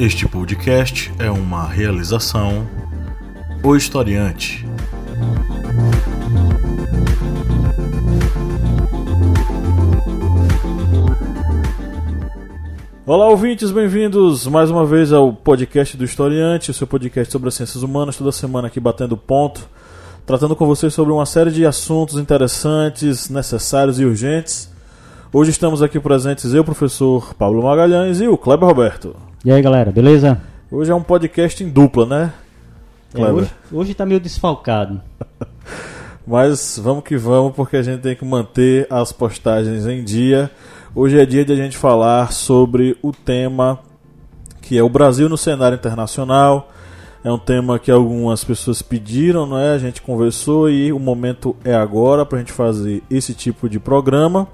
Este podcast é uma realização O Historiante. Olá, ouvintes, bem-vindos mais uma vez ao podcast do Historiante, o seu podcast sobre as ciências humanas, toda semana aqui batendo ponto, tratando com vocês sobre uma série de assuntos interessantes, necessários e urgentes. Hoje estamos aqui presentes eu, professor Pablo Magalhães e o Kleber Roberto. E aí, galera, beleza? Hoje é um podcast em dupla, né? É, hoje, hoje tá meio desfalcado. Mas vamos que vamos, porque a gente tem que manter as postagens em dia. Hoje é dia de a gente falar sobre o tema que é o Brasil no cenário internacional. É um tema que algumas pessoas pediram, não é? A gente conversou e o momento é agora para a gente fazer esse tipo de programa.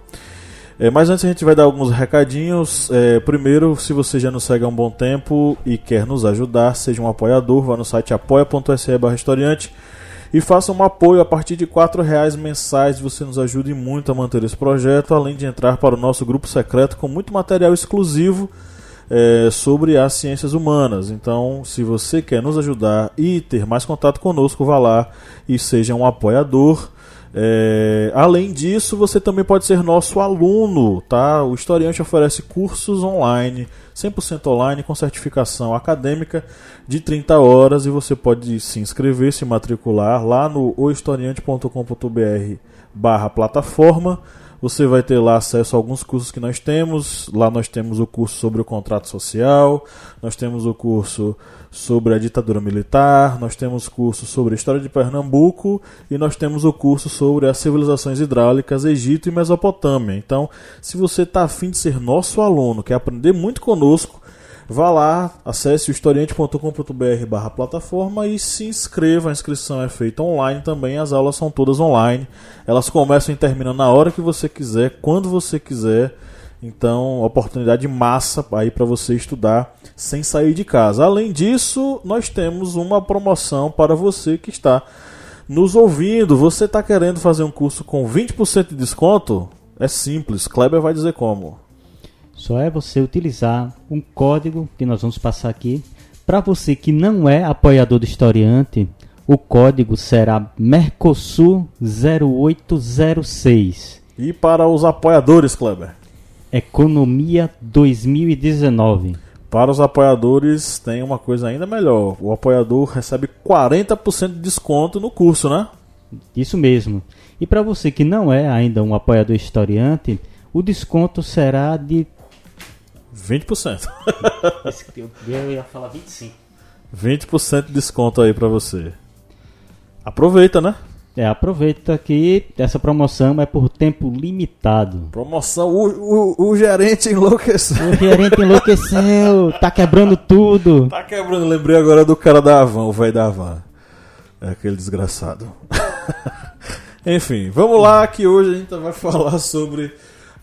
É, mas antes a gente vai dar alguns recadinhos. É, primeiro, se você já nos segue há um bom tempo e quer nos ajudar, seja um apoiador, vá no site apoia.se e faça um apoio a partir de R$ reais mensais. Você nos ajude muito a manter esse projeto, além de entrar para o nosso grupo secreto com muito material exclusivo é, sobre as ciências humanas. Então, se você quer nos ajudar e ter mais contato conosco, vá lá e seja um apoiador. É, além disso, você também pode ser nosso aluno, tá? O Historiante oferece cursos online, 100% online, com certificação acadêmica de 30 horas e você pode se inscrever, se matricular lá no ohistoriante.com.br barra plataforma. Você vai ter lá acesso a alguns cursos que nós temos. Lá nós temos o curso sobre o contrato social, nós temos o curso sobre a ditadura militar, nós temos curso sobre a história de Pernambuco e nós temos o curso sobre as civilizações hidráulicas Egito e Mesopotâmia. Então, se você está afim de ser nosso aluno, quer aprender muito conosco, Vá lá, acesse o historiante.com.br barra plataforma e se inscreva. A inscrição é feita online também, as aulas são todas online. Elas começam e terminam na hora que você quiser, quando você quiser. Então, oportunidade massa aí para você estudar sem sair de casa. Além disso, nós temos uma promoção para você que está nos ouvindo. Você está querendo fazer um curso com 20% de desconto? É simples, Kleber vai dizer como. Só é você utilizar um código que nós vamos passar aqui. Para você que não é apoiador do historiante, o código será Mercosul 0806. E para os apoiadores, Kleber? Economia 2019. Para os apoiadores tem uma coisa ainda melhor. O apoiador recebe 40% de desconto no curso, né? Isso mesmo. E para você que não é ainda um apoiador historiante, o desconto será de 20%. eu ia falar 25%. 20% de desconto aí pra você. Aproveita, né? É, aproveita que essa promoção é por tempo limitado. Promoção, o, o, o gerente enlouqueceu. O gerente enlouqueceu, tá quebrando tudo. Tá quebrando, lembrei agora do cara da Avan, o velho da Avan. É aquele desgraçado. Enfim, vamos lá que hoje a gente vai falar sobre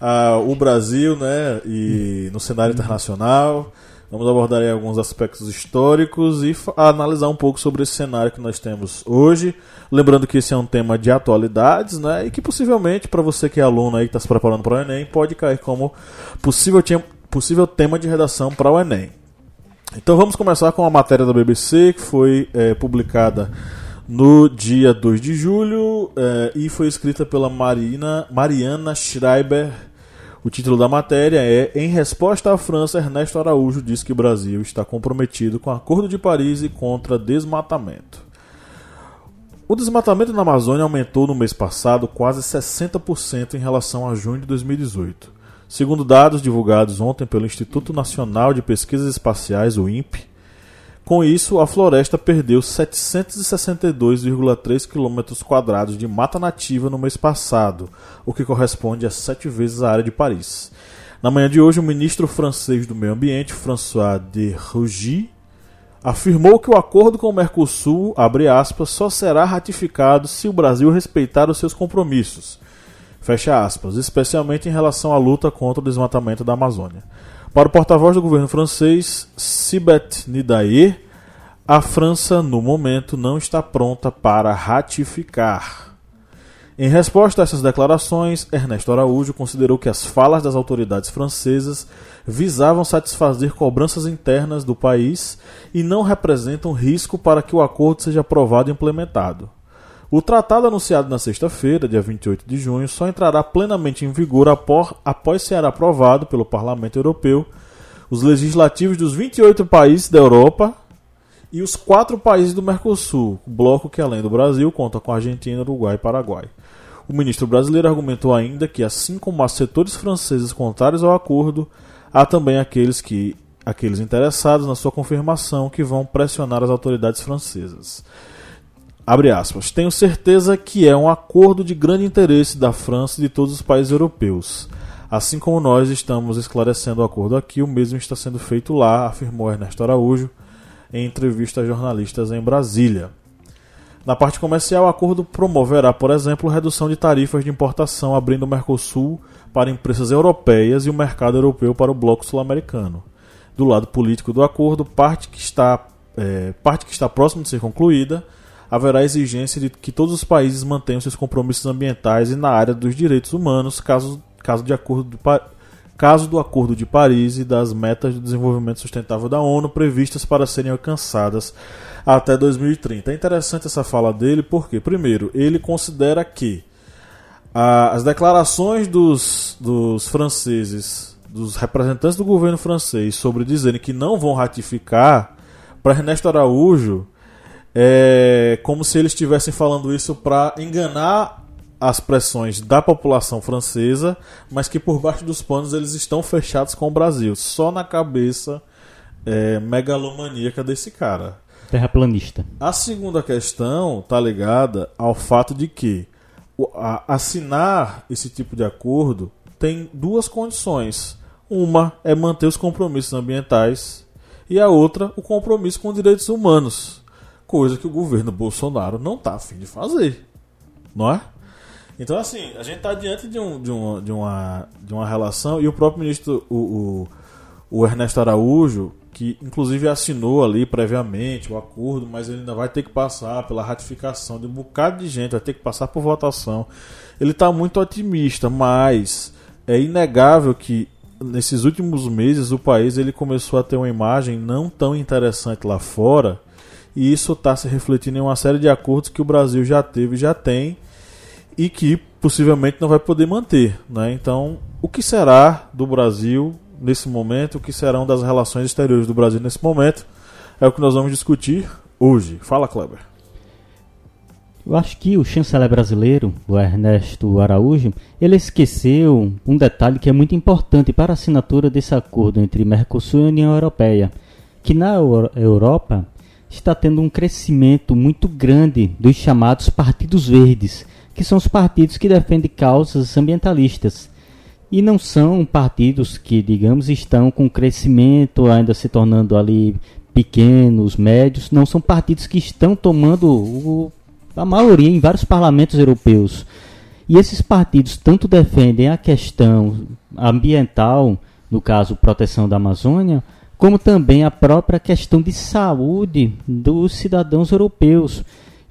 uh, o Brasil né, e no cenário internacional. Vamos abordar aí alguns aspectos históricos e analisar um pouco sobre esse cenário que nós temos hoje. Lembrando que esse é um tema de atualidades, né? E que possivelmente, para você que é aluno aí que está se preparando para o Enem, pode cair como possível, possível tema de redação para o Enem. Então vamos começar com a matéria da BBC que foi é, publicada no dia 2 de julho é, e foi escrita pela Marina, Mariana Schreiber o título da matéria é Em resposta à França, Ernesto Araújo diz que o Brasil está comprometido com o Acordo de Paris e contra desmatamento. O desmatamento na Amazônia aumentou no mês passado quase 60% em relação a junho de 2018. Segundo dados divulgados ontem pelo Instituto Nacional de Pesquisas Espaciais, o INPE, com isso, a floresta perdeu 762,3 km de mata nativa no mês passado, o que corresponde a sete vezes a área de Paris. Na manhã de hoje, o ministro francês do Meio Ambiente, François de Rugy, afirmou que o acordo com o Mercosul, aspas, só será ratificado se o Brasil respeitar os seus compromissos, fecha aspas, especialmente em relação à luta contra o desmatamento da Amazônia. Para o porta-voz do governo francês, Sibeth Nidaye, a França, no momento, não está pronta para ratificar. Em resposta a essas declarações, Ernesto Araújo considerou que as falas das autoridades francesas visavam satisfazer cobranças internas do país e não representam risco para que o acordo seja aprovado e implementado. O tratado anunciado na sexta-feira, dia 28 de junho, só entrará plenamente em vigor após ser aprovado pelo Parlamento Europeu, os legislativos dos 28 países da Europa e os quatro países do Mercosul, bloco que, além do Brasil, conta com Argentina, Uruguai e Paraguai. O ministro brasileiro argumentou ainda que, assim como há setores franceses contrários ao acordo, há também aqueles que aqueles interessados na sua confirmação que vão pressionar as autoridades francesas. Abre aspas. Tenho certeza que é um acordo de grande interesse da França e de todos os países europeus. Assim como nós estamos esclarecendo o acordo aqui, o mesmo está sendo feito lá, afirmou Ernesto Araújo em entrevista a jornalistas em Brasília. Na parte comercial, o acordo promoverá, por exemplo, redução de tarifas de importação, abrindo o Mercosul para empresas europeias e o mercado europeu para o bloco sul-americano. Do lado político do acordo, parte que está, é, parte que está próxima de ser concluída, haverá exigência de que todos os países mantenham seus compromissos ambientais e na área dos direitos humanos, caso, caso, de acordo do, caso do Acordo de Paris e das metas de desenvolvimento sustentável da ONU previstas para serem alcançadas até 2030. É interessante essa fala dele porque, primeiro, ele considera que as declarações dos, dos franceses, dos representantes do governo francês, sobre dizerem que não vão ratificar, para Ernesto Araújo, é como se eles estivessem falando isso para enganar as pressões da população francesa, mas que por baixo dos panos eles estão fechados com o Brasil, só na cabeça é, megalomaníaca desse cara terraplanista. A segunda questão está ligada ao fato de que assinar esse tipo de acordo tem duas condições. Uma é manter os compromissos ambientais e a outra o compromisso com direitos humanos, coisa que o governo Bolsonaro não está afim de fazer, não é? Então assim, a gente está diante de, um, de, uma, de, uma, de uma relação e o próprio ministro, o, o, o Ernesto Araújo, que inclusive assinou ali previamente o acordo, mas ele ainda vai ter que passar pela ratificação de um bocado de gente, vai ter que passar por votação. Ele está muito otimista, mas é inegável que nesses últimos meses o país ele começou a ter uma imagem não tão interessante lá fora, e isso está se refletindo em uma série de acordos que o Brasil já teve e já tem, e que possivelmente não vai poder manter. Né? Então, o que será do Brasil nesse momento, o que serão das relações exteriores do Brasil nesse momento, é o que nós vamos discutir hoje. Fala, Kleber. Eu acho que o chanceler brasileiro, o Ernesto Araújo, ele esqueceu um detalhe que é muito importante para a assinatura desse acordo entre Mercosul e União Europeia, que na Europa está tendo um crescimento muito grande dos chamados partidos verdes, que são os partidos que defendem causas ambientalistas. E não são partidos que, digamos, estão com crescimento, ainda se tornando ali pequenos, médios, não são partidos que estão tomando o, a maioria em vários parlamentos europeus. E esses partidos tanto defendem a questão ambiental, no caso, proteção da Amazônia, como também a própria questão de saúde dos cidadãos europeus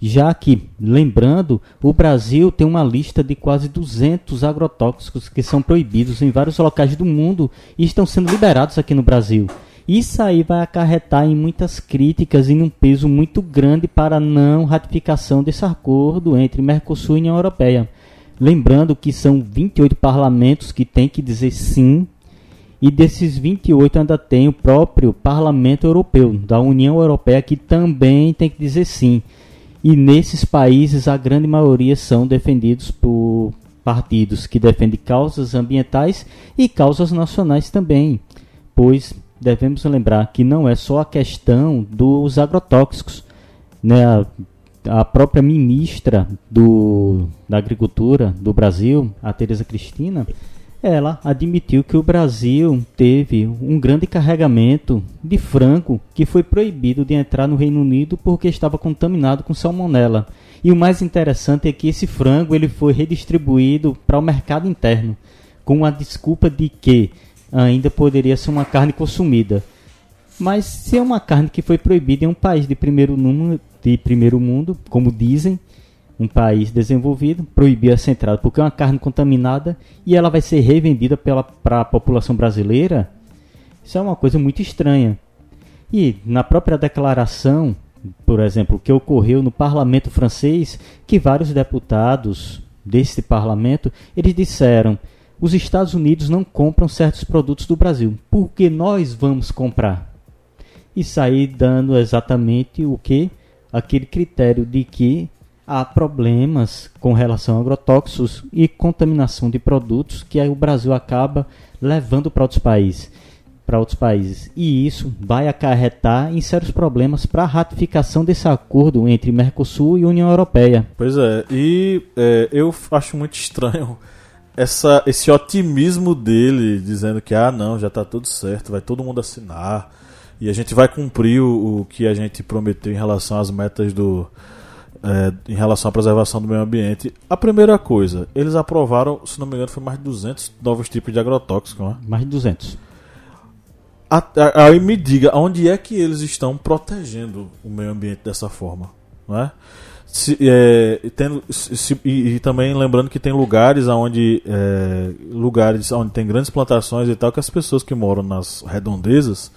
já que, lembrando, o Brasil tem uma lista de quase 200 agrotóxicos que são proibidos em vários locais do mundo e estão sendo liberados aqui no Brasil. Isso aí vai acarretar em muitas críticas e num peso muito grande para a não ratificação desse acordo entre Mercosul e União Europeia. Lembrando que são 28 parlamentos que têm que dizer sim, e desses 28 ainda tem o próprio Parlamento Europeu, da União Europeia, que também tem que dizer sim. E nesses países a grande maioria são defendidos por partidos que defendem causas ambientais e causas nacionais também, pois devemos lembrar que não é só a questão dos agrotóxicos, né? A, a própria ministra do, da Agricultura do Brasil, a Tereza Cristina, ela admitiu que o Brasil teve um grande carregamento de frango que foi proibido de entrar no Reino Unido porque estava contaminado com salmonela. E o mais interessante é que esse frango ele foi redistribuído para o mercado interno, com a desculpa de que ainda poderia ser uma carne consumida. Mas se é uma carne que foi proibida em um país de primeiro, número, de primeiro mundo, como dizem, um país desenvolvido, proibir essa entrada, porque é uma carne contaminada e ela vai ser revendida para a população brasileira. Isso é uma coisa muito estranha. E na própria declaração, por exemplo, que ocorreu no parlamento francês, que vários deputados desse parlamento, eles disseram: os Estados Unidos não compram certos produtos do Brasil, porque nós vamos comprar. E sair dando exatamente o que aquele critério de que há problemas com relação a agrotóxicos e contaminação de produtos que o Brasil acaba levando para outros países para outros países. E isso vai acarretar em sérios problemas para a ratificação desse acordo entre Mercosul e União Europeia. Pois é, e é, eu acho muito estranho essa, esse otimismo dele, dizendo que, ah, não, já está tudo certo, vai todo mundo assinar e a gente vai cumprir o, o que a gente prometeu em relação às metas do, é, em relação à preservação do meio ambiente. A primeira coisa, eles aprovaram, se não me engano, foi mais de 200 novos tipos de agrotóxicos, né? Mais de 200. Aí me diga, onde é que eles estão protegendo o meio ambiente dessa forma, não é? Se, é, se, e, e, também lembrando que tem lugares onde é, lugares onde tem grandes plantações e tal que as pessoas que moram nas redondezas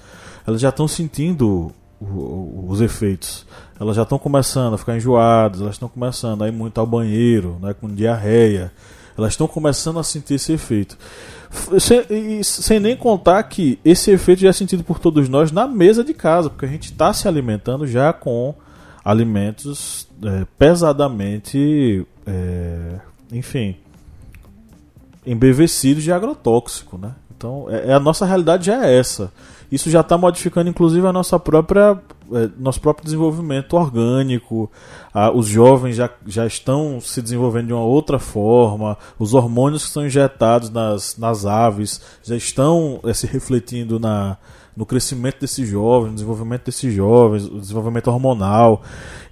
elas já estão sentindo os efeitos. Elas já estão começando a ficar enjoadas, elas estão começando a ir muito ao banheiro, né, com diarreia. Elas estão começando a sentir esse efeito. Sem, sem nem contar que esse efeito já é sentido por todos nós na mesa de casa, porque a gente está se alimentando já com alimentos é, pesadamente, é, enfim, embevecidos de agrotóxico, né? Então, é, é, a nossa realidade já é essa. Isso já está modificando, inclusive, a nossa própria, nosso próprio desenvolvimento orgânico. Ah, os jovens já, já estão se desenvolvendo de uma outra forma. Os hormônios que são injetados nas, nas aves já estão é, se refletindo na, no crescimento desses jovens, no desenvolvimento desses jovens, o desenvolvimento hormonal.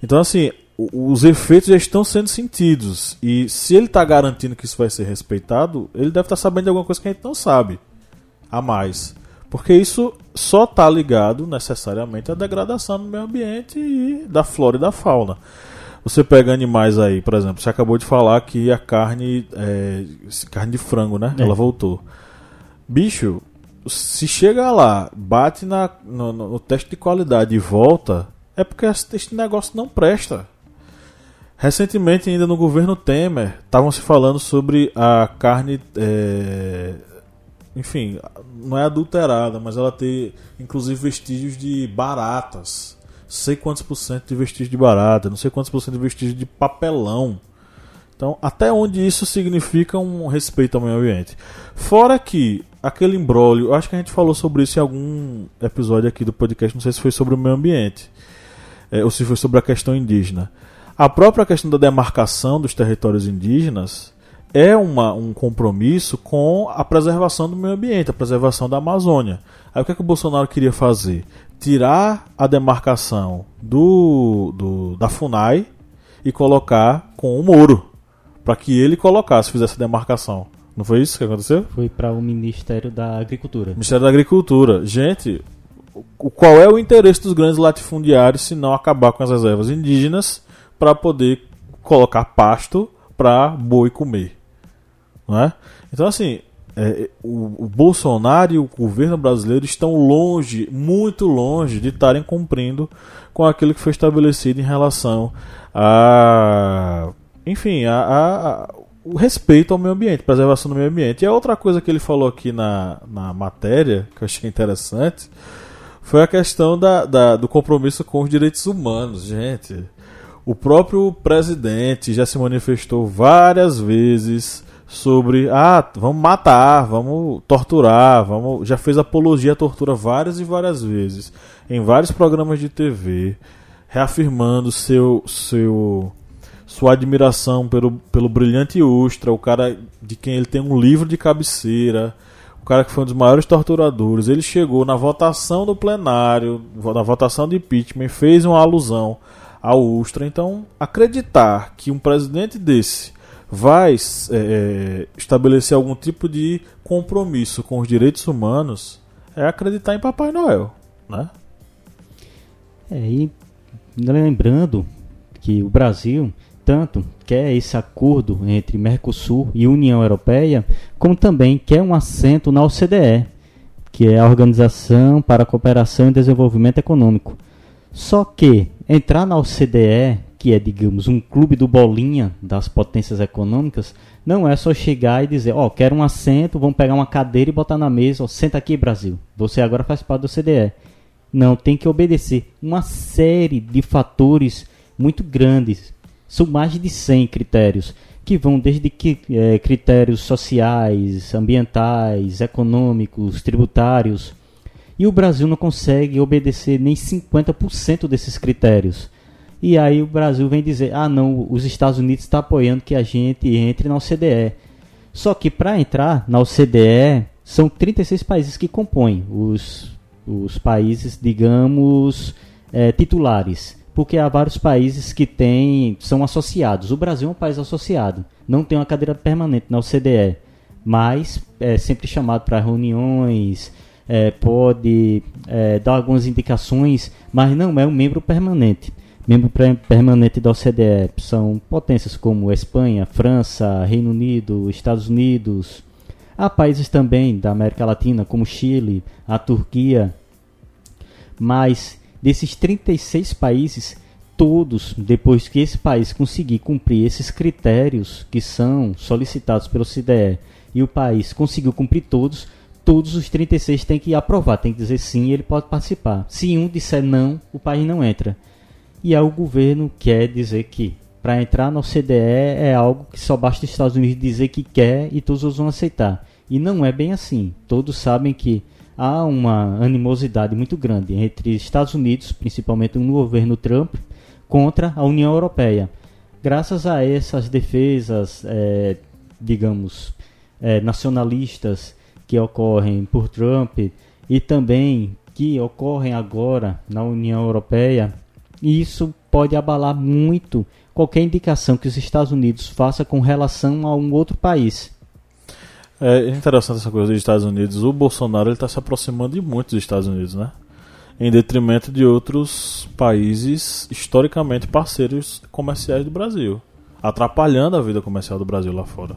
Então, assim, os efeitos já estão sendo sentidos. E se ele está garantindo que isso vai ser respeitado, ele deve estar tá sabendo de alguma coisa que a gente não sabe a mais. Porque isso só está ligado necessariamente à degradação do meio ambiente e da flora e da fauna. Você pega animais aí, por exemplo, você acabou de falar que a carne, é, carne de frango, né? É. Ela voltou. Bicho, se chega lá, bate na, no, no, teste de qualidade e volta, é porque este negócio não presta. Recentemente, ainda no governo Temer, estavam se falando sobre a carne é, enfim, não é adulterada, mas ela tem inclusive vestígios de baratas. Sei quantos por cento de vestígios de barata, não sei quantos por cento de vestígios de papelão. Então, até onde isso significa um respeito ao meio ambiente. Fora que aquele embrólio, acho que a gente falou sobre isso em algum episódio aqui do podcast, não sei se foi sobre o meio ambiente, é, ou se foi sobre a questão indígena. A própria questão da demarcação dos territórios indígenas é uma, um compromisso com a preservação do meio ambiente, a preservação da Amazônia. Aí o que, é que o Bolsonaro queria fazer? Tirar a demarcação do, do da FUNAI e colocar com o Moro, para que ele colocasse, fizesse a demarcação. Não foi isso que aconteceu? Foi para o Ministério da Agricultura. Ministério da Agricultura. Gente, o, qual é o interesse dos grandes latifundiários se não acabar com as reservas indígenas para poder colocar pasto para boi comer? Não é? Então, assim, é, o, o, Bolsonaro e o governo brasileiro estão longe, muito longe, de estarem cumprindo com aquilo que foi estabelecido em relação a. Enfim, a, a, a o respeito ao meio ambiente, preservação do meio ambiente. E a outra coisa que ele falou aqui na, na matéria, que eu achei interessante, foi a questão da, da, do compromisso com os direitos humanos. Gente, o próprio presidente já se manifestou várias vezes sobre ah, vamos matar, vamos torturar, vamos já fez apologia à tortura várias e várias vezes em vários programas de TV, reafirmando seu seu sua admiração pelo, pelo brilhante Ustra, o cara de quem ele tem um livro de cabeceira, o cara que foi um dos maiores torturadores. Ele chegou na votação do plenário, na votação de impeachment, fez uma alusão ao Ustra. Então, acreditar que um presidente desse vai é, é, estabelecer algum tipo de compromisso com os direitos humanos é acreditar em Papai Noel, né? É, e lembrando que o Brasil tanto quer esse acordo entre Mercosul e União Europeia, como também quer um assento na OCDE, que é a Organização para a Cooperação e Desenvolvimento Econômico. Só que entrar na OCDE, que é, digamos, um clube do bolinha das potências econômicas, não é só chegar e dizer, ó, oh, quero um assento, vamos pegar uma cadeira e botar na mesa, ó, senta aqui, Brasil. Você agora faz parte da OCDE. Não, tem que obedecer uma série de fatores muito grandes. São mais de 100 critérios, que vão desde que, é, critérios sociais, ambientais, econômicos, tributários. E o Brasil não consegue obedecer nem 50% desses critérios. E aí o Brasil vem dizer: ah, não, os Estados Unidos estão tá apoiando que a gente entre na OCDE. Só que para entrar na OCDE, são 36 países que compõem os, os países, digamos, é, titulares. Porque há vários países que têm, são associados. O Brasil é um país associado, não tem uma cadeira permanente na OCDE, mas é sempre chamado para reuniões, é, pode é, dar algumas indicações, mas não é um membro permanente membro permanente da OCDE são potências como Espanha, França, Reino Unido, Estados Unidos. Há países também da América Latina, como Chile, a Turquia. Mas desses 36 países, todos, depois que esse país conseguir cumprir esses critérios que são solicitados pelo OCDE e o país conseguiu cumprir todos, todos os 36 têm que aprovar, tem que dizer sim ele pode participar. Se um disser não, o país não entra. E aí o governo quer dizer que para entrar na OCDE é algo que só basta os Estados Unidos dizer que quer e todos vão aceitar. E não é bem assim. Todos sabem que há uma animosidade muito grande entre Estados Unidos, principalmente no governo Trump, contra a União Europeia. Graças a essas defesas, é, digamos, é, nacionalistas que ocorrem por Trump e também que ocorrem agora na União Europeia, e isso pode abalar muito qualquer indicação que os Estados Unidos faça com relação a um outro país. É interessante essa coisa dos Estados Unidos. O Bolsonaro está se aproximando de muito dos Estados Unidos, né? Em detrimento de outros países historicamente parceiros comerciais do Brasil, atrapalhando a vida comercial do Brasil lá fora.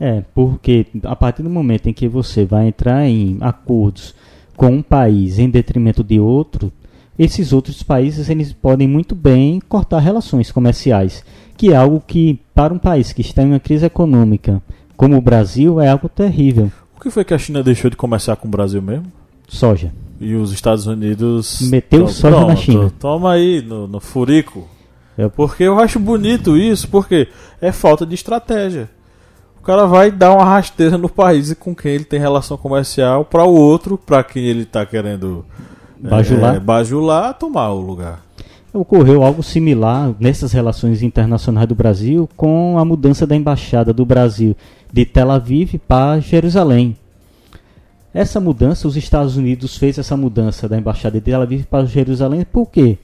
É, porque a partir do momento em que você vai entrar em acordos com um país em detrimento de outro, esses outros países eles podem muito bem cortar relações comerciais, que é algo que, para um país que está em uma crise econômica como o Brasil, é algo terrível. O que foi que a China deixou de comerciar com o Brasil mesmo? Soja. E os Estados Unidos. Meteu Toma, soja na China. Toma aí, no, no furico. É. Porque eu acho bonito isso, porque é falta de estratégia. O cara vai dar uma rasteira no país com quem ele tem relação comercial para o outro, para quem ele está querendo bajular, é, bajular tomar o lugar. Ocorreu algo similar nessas relações internacionais do Brasil com a mudança da embaixada do Brasil de Tel Aviv para Jerusalém. Essa mudança, os Estados Unidos fez essa mudança da embaixada de Tel Aviv para Jerusalém, por quê?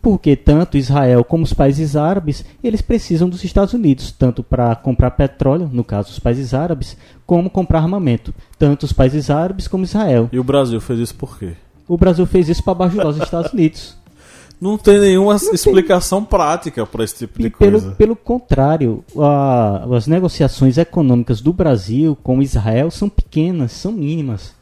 Porque tanto Israel como os países árabes, eles precisam dos Estados Unidos, tanto para comprar petróleo, no caso os países árabes, como comprar armamento, tanto os países árabes como Israel. E o Brasil fez isso por quê? O Brasil fez isso para bajular os Estados Unidos. Não tem nenhuma Não explicação tem. prática para esse tipo de e coisa. Pelo, pelo contrário, a, as negociações econômicas do Brasil com Israel são pequenas, são mínimas.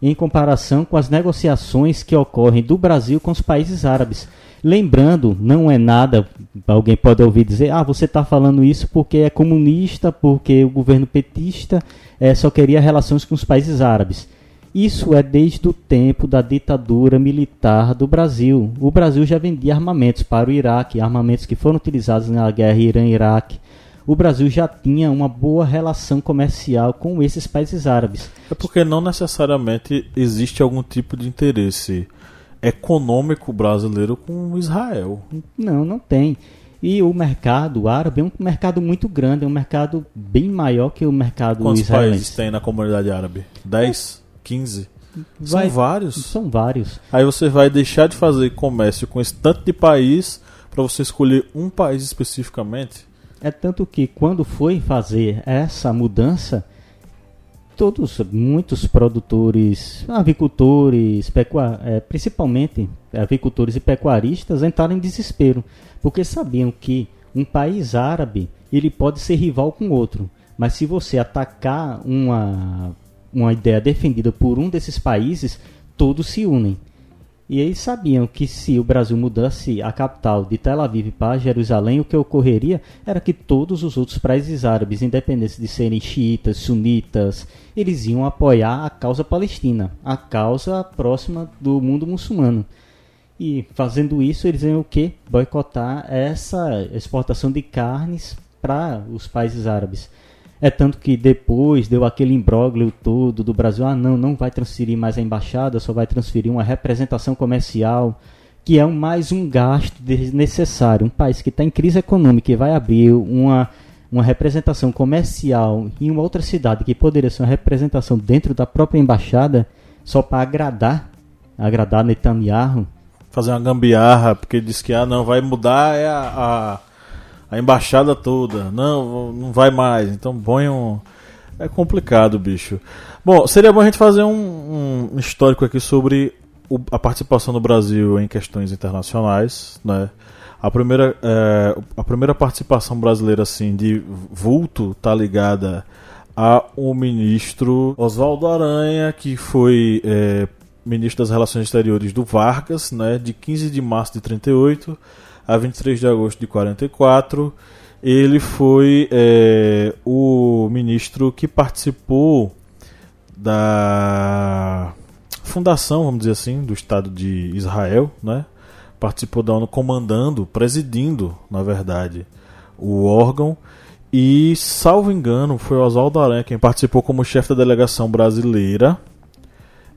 Em comparação com as negociações que ocorrem do Brasil com os países árabes. Lembrando, não é nada, alguém pode ouvir dizer, ah, você está falando isso porque é comunista, porque o governo petista é, só queria relações com os países árabes. Isso é desde o tempo da ditadura militar do Brasil. O Brasil já vendia armamentos para o Iraque, armamentos que foram utilizados na guerra Irã-Iraque. O Brasil já tinha uma boa relação comercial com esses países árabes. É porque não necessariamente existe algum tipo de interesse econômico brasileiro com Israel. Não, não tem. E o mercado árabe é um mercado muito grande, é um mercado bem maior que o mercado Quantos israelense. Quantos países tem na comunidade árabe? Dez? 15. Vai, são vários. São vários. Aí você vai deixar de fazer comércio com esse tanto de país para você escolher um país especificamente? É tanto que quando foi fazer essa mudança, todos, muitos produtores, avicultores, pecuar, é, principalmente avicultores e pecuaristas entraram em desespero, porque sabiam que Um país árabe, ele pode ser rival com outro, mas se você atacar uma, uma ideia defendida por um desses países, todos se unem. E eles sabiam que se o Brasil mudasse a capital de Tel Aviv para Jerusalém, o que ocorreria era que todos os outros países árabes, independentes de serem xiitas, sunitas, eles iam apoiar a causa palestina, a causa próxima do mundo muçulmano. E fazendo isso, eles iam o quê? Boicotar essa exportação de carnes para os países árabes. É tanto que depois deu aquele imbróglio todo do Brasil, ah não, não vai transferir mais a embaixada, só vai transferir uma representação comercial, que é mais um gasto desnecessário. Um país que está em crise econômica e vai abrir uma, uma representação comercial em uma outra cidade, que poderia ser uma representação dentro da própria embaixada, só para agradar, agradar Netanyahu. Fazer uma gambiarra, porque diz que ah, não, vai mudar é a, a a embaixada toda. Não, não vai mais. Então põe um. É complicado, bicho. Bom, seria bom a gente fazer um, um histórico aqui sobre o, a participação do Brasil em questões internacionais, né? A primeira, é, a primeira participação brasileira assim de vulto tá ligada a um ministro Oswaldo Aranha, que foi é, ministro das Relações Exteriores do Vargas, né, de 15 de março de 38 a 23 de agosto de 44. Ele foi é, o ministro que participou da fundação, vamos dizer assim, do Estado de Israel, né? Participou da ONU comandando, presidindo, na verdade, o órgão. E, salvo engano, foi o Oswaldo Aranha quem participou como chefe da delegação brasileira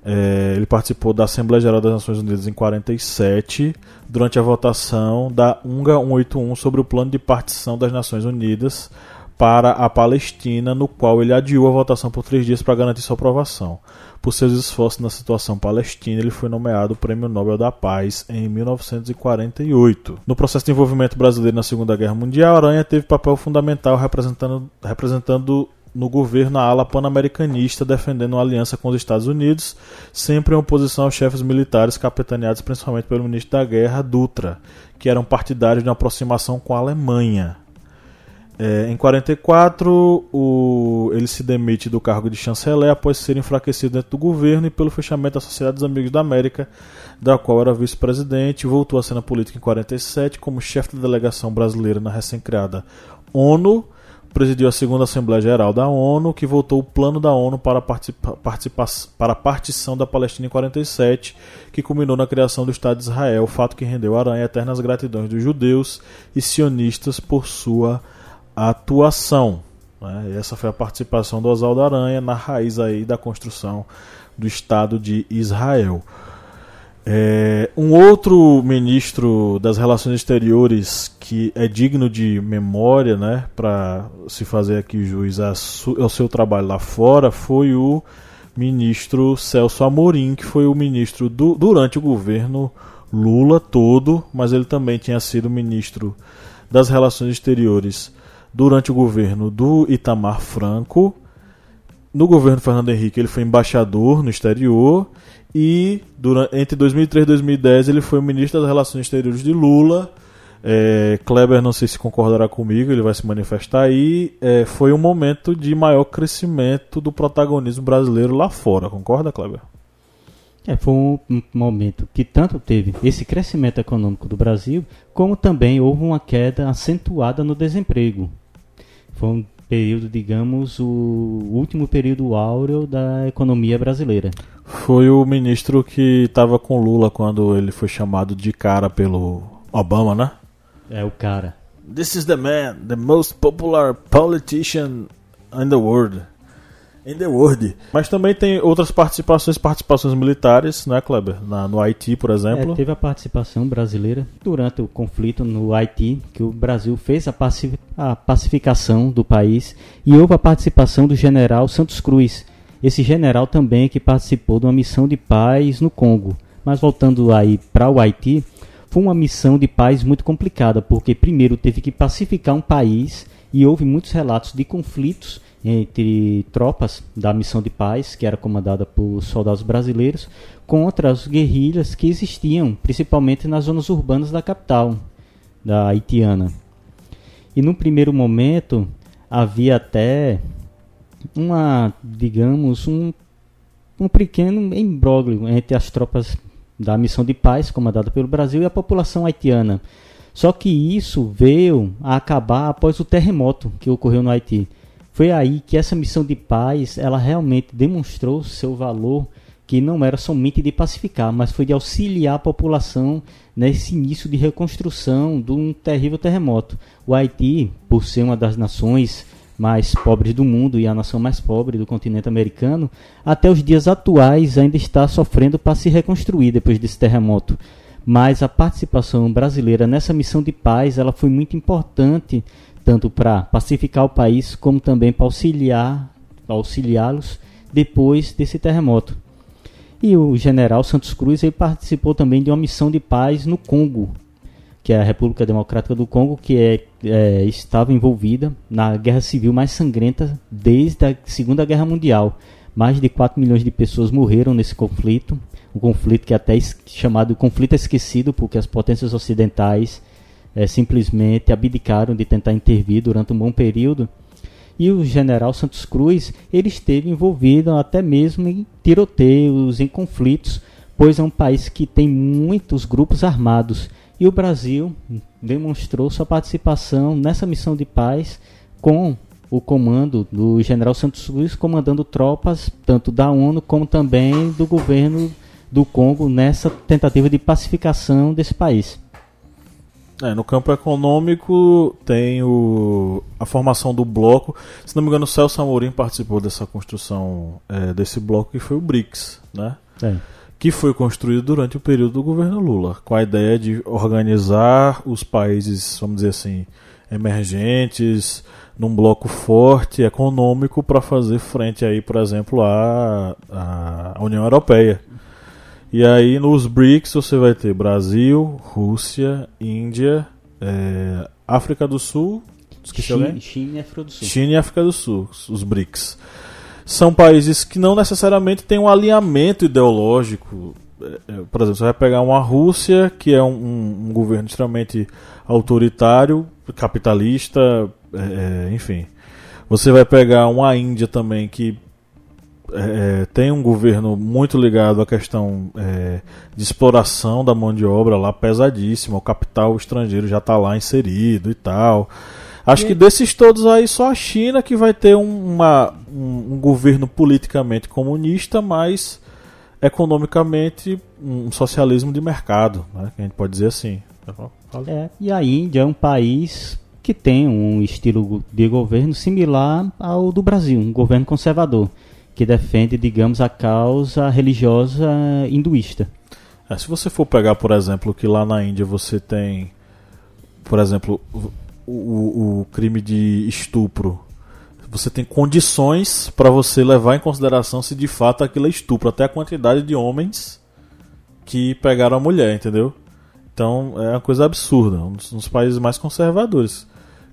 é, ele participou da Assembleia Geral das Nações Unidas em 47, durante a votação da UNGA 181 sobre o plano de partição das Nações Unidas para a Palestina, no qual ele adiou a votação por três dias para garantir sua aprovação. Por seus esforços na situação palestina, ele foi nomeado Prêmio Nobel da Paz em 1948. No processo de envolvimento brasileiro na Segunda Guerra Mundial, Aranha teve papel fundamental representando, representando no governo a ala pan-americanista defendendo uma aliança com os Estados Unidos, sempre em oposição aos chefes militares capitaneados principalmente pelo ministro da Guerra, Dutra, que eram partidários de uma aproximação com a Alemanha. É, em 44, o, ele se demite do cargo de chanceler após ser enfraquecido dentro do governo e pelo fechamento da Sociedade dos Amigos da América, da qual era vice-presidente, voltou à cena política em 47 como chefe da delegação brasileira na recém-criada ONU presidiu a segunda Assembleia Geral da ONU, que votou o plano da ONU para, participa, participa, para a partição da Palestina em 47, que culminou na criação do Estado de Israel, fato que rendeu a Aranha eternas gratidões dos judeus e sionistas por sua atuação. Né? essa foi a participação do Oswaldo Aranha na raiz aí da construção do Estado de Israel. É, um outro ministro das Relações Exteriores que é digno de memória, né, para se fazer aqui juiz ao seu trabalho lá fora, foi o ministro Celso Amorim, que foi o ministro do, durante o governo Lula todo, mas ele também tinha sido ministro das Relações Exteriores durante o governo do Itamar Franco. No governo Fernando Henrique, ele foi embaixador no exterior e durante, entre 2003 e 2010 ele foi ministro das Relações Exteriores de Lula. É, Kleber, não sei se concordará comigo, ele vai se manifestar aí. É, foi um momento de maior crescimento do protagonismo brasileiro lá fora, concorda, Kleber? É, foi um momento que tanto teve esse crescimento econômico do Brasil, como também houve uma queda acentuada no desemprego. Foi um período, digamos, o último período áureo da economia brasileira. Foi o ministro que estava com Lula quando ele foi chamado de cara pelo Obama, né? É o cara. This is the man, the most popular politician in the world. In the world. Mas também tem outras participações, participações militares, né, Kleber? Na, no Haiti, por exemplo. É, teve a participação brasileira durante o conflito no Haiti, que o Brasil fez a, pacific, a pacificação do país e houve a participação do general Santos Cruz. Esse general também que participou de uma missão de paz no Congo. Mas voltando aí para o Haiti, foi uma missão de paz muito complicada, porque primeiro teve que pacificar um país e houve muitos relatos de conflitos entre tropas da missão de paz, que era comandada por soldados brasileiros, contra as guerrilhas que existiam, principalmente nas zonas urbanas da capital, da haitiana. E no primeiro momento havia até uma, digamos, um, um pequeno imbróglio entre as tropas da missão de paz comandada pelo Brasil e a população haitiana. Só que isso veio a acabar após o terremoto que ocorreu no Haiti. Foi aí que essa missão de paz, ela realmente demonstrou seu valor, que não era somente de pacificar, mas foi de auxiliar a população nesse início de reconstrução de um terrível terremoto. O Haiti, por ser uma das nações mais pobres do mundo e a nação mais pobre do continente americano, até os dias atuais ainda está sofrendo para se reconstruir depois desse terremoto. Mas a participação brasileira nessa missão de paz, ela foi muito importante tanto para pacificar o país como também para auxiliar auxiliá-los depois desse terremoto. E o general Santos Cruz ele participou também de uma missão de paz no Congo, que é a República Democrática do Congo, que é, é, estava envolvida na guerra civil mais sangrenta desde a Segunda Guerra Mundial. Mais de 4 milhões de pessoas morreram nesse conflito, um conflito que é até chamado conflito esquecido, porque as potências ocidentais é, simplesmente abdicaram de tentar intervir durante um bom período. E o general Santos Cruz ele esteve envolvido até mesmo em tiroteios, em conflitos, pois é um país que tem muitos grupos armados e o Brasil demonstrou sua participação nessa missão de paz com o comando do general Santos Cruz comandando tropas tanto da ONU como também do governo do Congo nessa tentativa de pacificação desse país. É, no campo econômico tem o, a formação do bloco. Se não me engano, o Celso Amorim participou dessa construção é, desse bloco que foi o BRICS, né? É que foi construído durante o período do governo Lula, com a ideia de organizar os países, vamos dizer assim, emergentes num bloco forte econômico para fazer frente aí, por exemplo, à, à União Europeia. E aí nos BRICS você vai ter Brasil, Rússia, Índia, é, África do Sul, esqueci China, alguém? China e África do Sul. China e África do Sul, os BRICS são países que não necessariamente têm um alinhamento ideológico. É, é, por exemplo, você vai pegar uma Rússia, que é um, um governo extremamente autoritário, capitalista, é, é, enfim. Você vai pegar uma Índia também que é, tem um governo muito ligado à questão é, de exploração da mão de obra lá pesadíssima, o capital estrangeiro já está lá inserido e tal. Acho e que desses todos aí, só a China que vai ter uma, um, um governo politicamente comunista, mas economicamente um socialismo de mercado, né? que a gente pode dizer assim. É, e a Índia é um país que tem um estilo de governo similar ao do Brasil, um governo conservador, que defende, digamos, a causa religiosa hinduísta. É, se você for pegar, por exemplo, que lá na Índia você tem, por exemplo, o, o crime de estupro, você tem condições para você levar em consideração se de fato aquilo é estupro, até a quantidade de homens que pegaram a mulher, entendeu? Então é uma coisa absurda, um dos, um dos países mais conservadores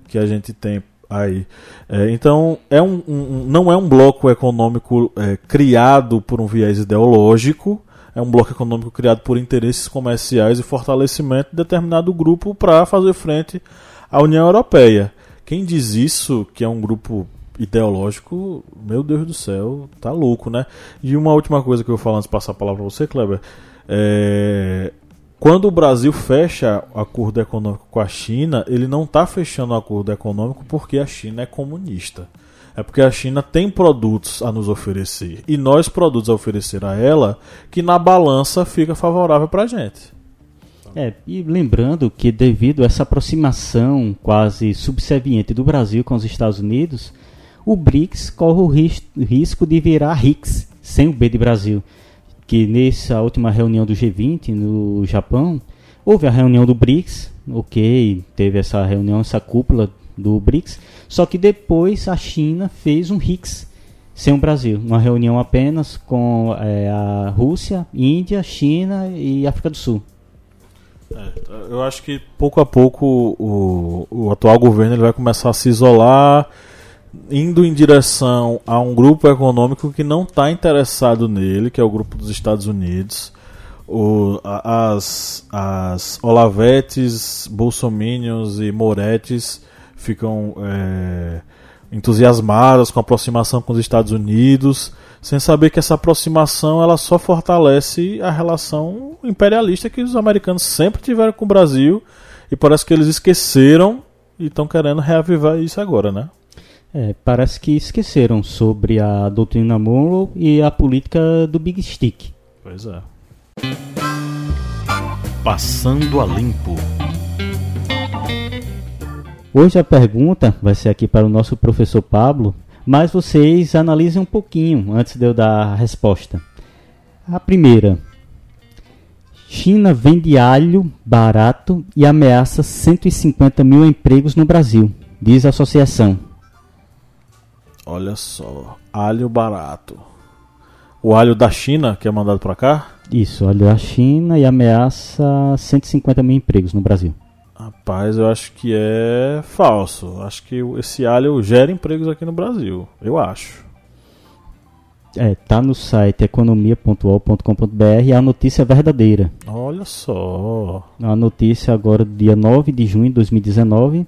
que a gente tem aí. É, então é um, um, não é um bloco econômico é, criado por um viés ideológico, é um bloco econômico criado por interesses comerciais e fortalecimento de determinado grupo para fazer frente a União Europeia. Quem diz isso, que é um grupo ideológico, meu Deus do céu, tá louco, né? E uma última coisa que eu vou falar antes de passar a palavra para você, Kleber. É... Quando o Brasil fecha acordo econômico com a China, ele não está fechando acordo econômico porque a China é comunista. É porque a China tem produtos a nos oferecer. E nós produtos a oferecer a ela que na balança fica favorável para a gente. É, e lembrando que devido a essa aproximação quase subserviente do Brasil com os Estados Unidos, o BRICS corre o ris risco de virar RICS, sem o B de Brasil. Que nessa última reunião do G20 no Japão, houve a reunião do BRICS, ok, teve essa reunião, essa cúpula do BRICS, só que depois a China fez um RICS sem o Brasil, uma reunião apenas com é, a Rússia, Índia, China e África do Sul. É, eu acho que pouco a pouco o, o atual governo ele vai começar a se isolar, indo em direção a um grupo econômico que não está interessado nele, que é o grupo dos Estados Unidos. O, as, as Olavetes, Bolsominions e Moretes ficam é, entusiasmadas com a aproximação com os Estados Unidos, sem saber que essa aproximação ela só fortalece a relação imperialista que os americanos sempre tiveram com o Brasil e parece que eles esqueceram e estão querendo reavivar isso agora, né? É, parece que esqueceram sobre a doutrina Monroe e a política do Big Stick. Pois é. Passando a limpo. Hoje a pergunta vai ser aqui para o nosso professor Pablo, mas vocês analisem um pouquinho antes de eu dar a resposta. A primeira. China vende alho barato e ameaça 150 mil empregos no Brasil, diz a associação. Olha só, alho barato. O alho da China que é mandado para cá? Isso, alho da China e ameaça 150 mil empregos no Brasil. Rapaz, eu acho que é falso. Acho que esse alho gera empregos aqui no Brasil. Eu acho. É, tá no site economia.ol.com.br e a notícia é verdadeira. Olha só. A notícia agora, dia 9 de junho de 2019,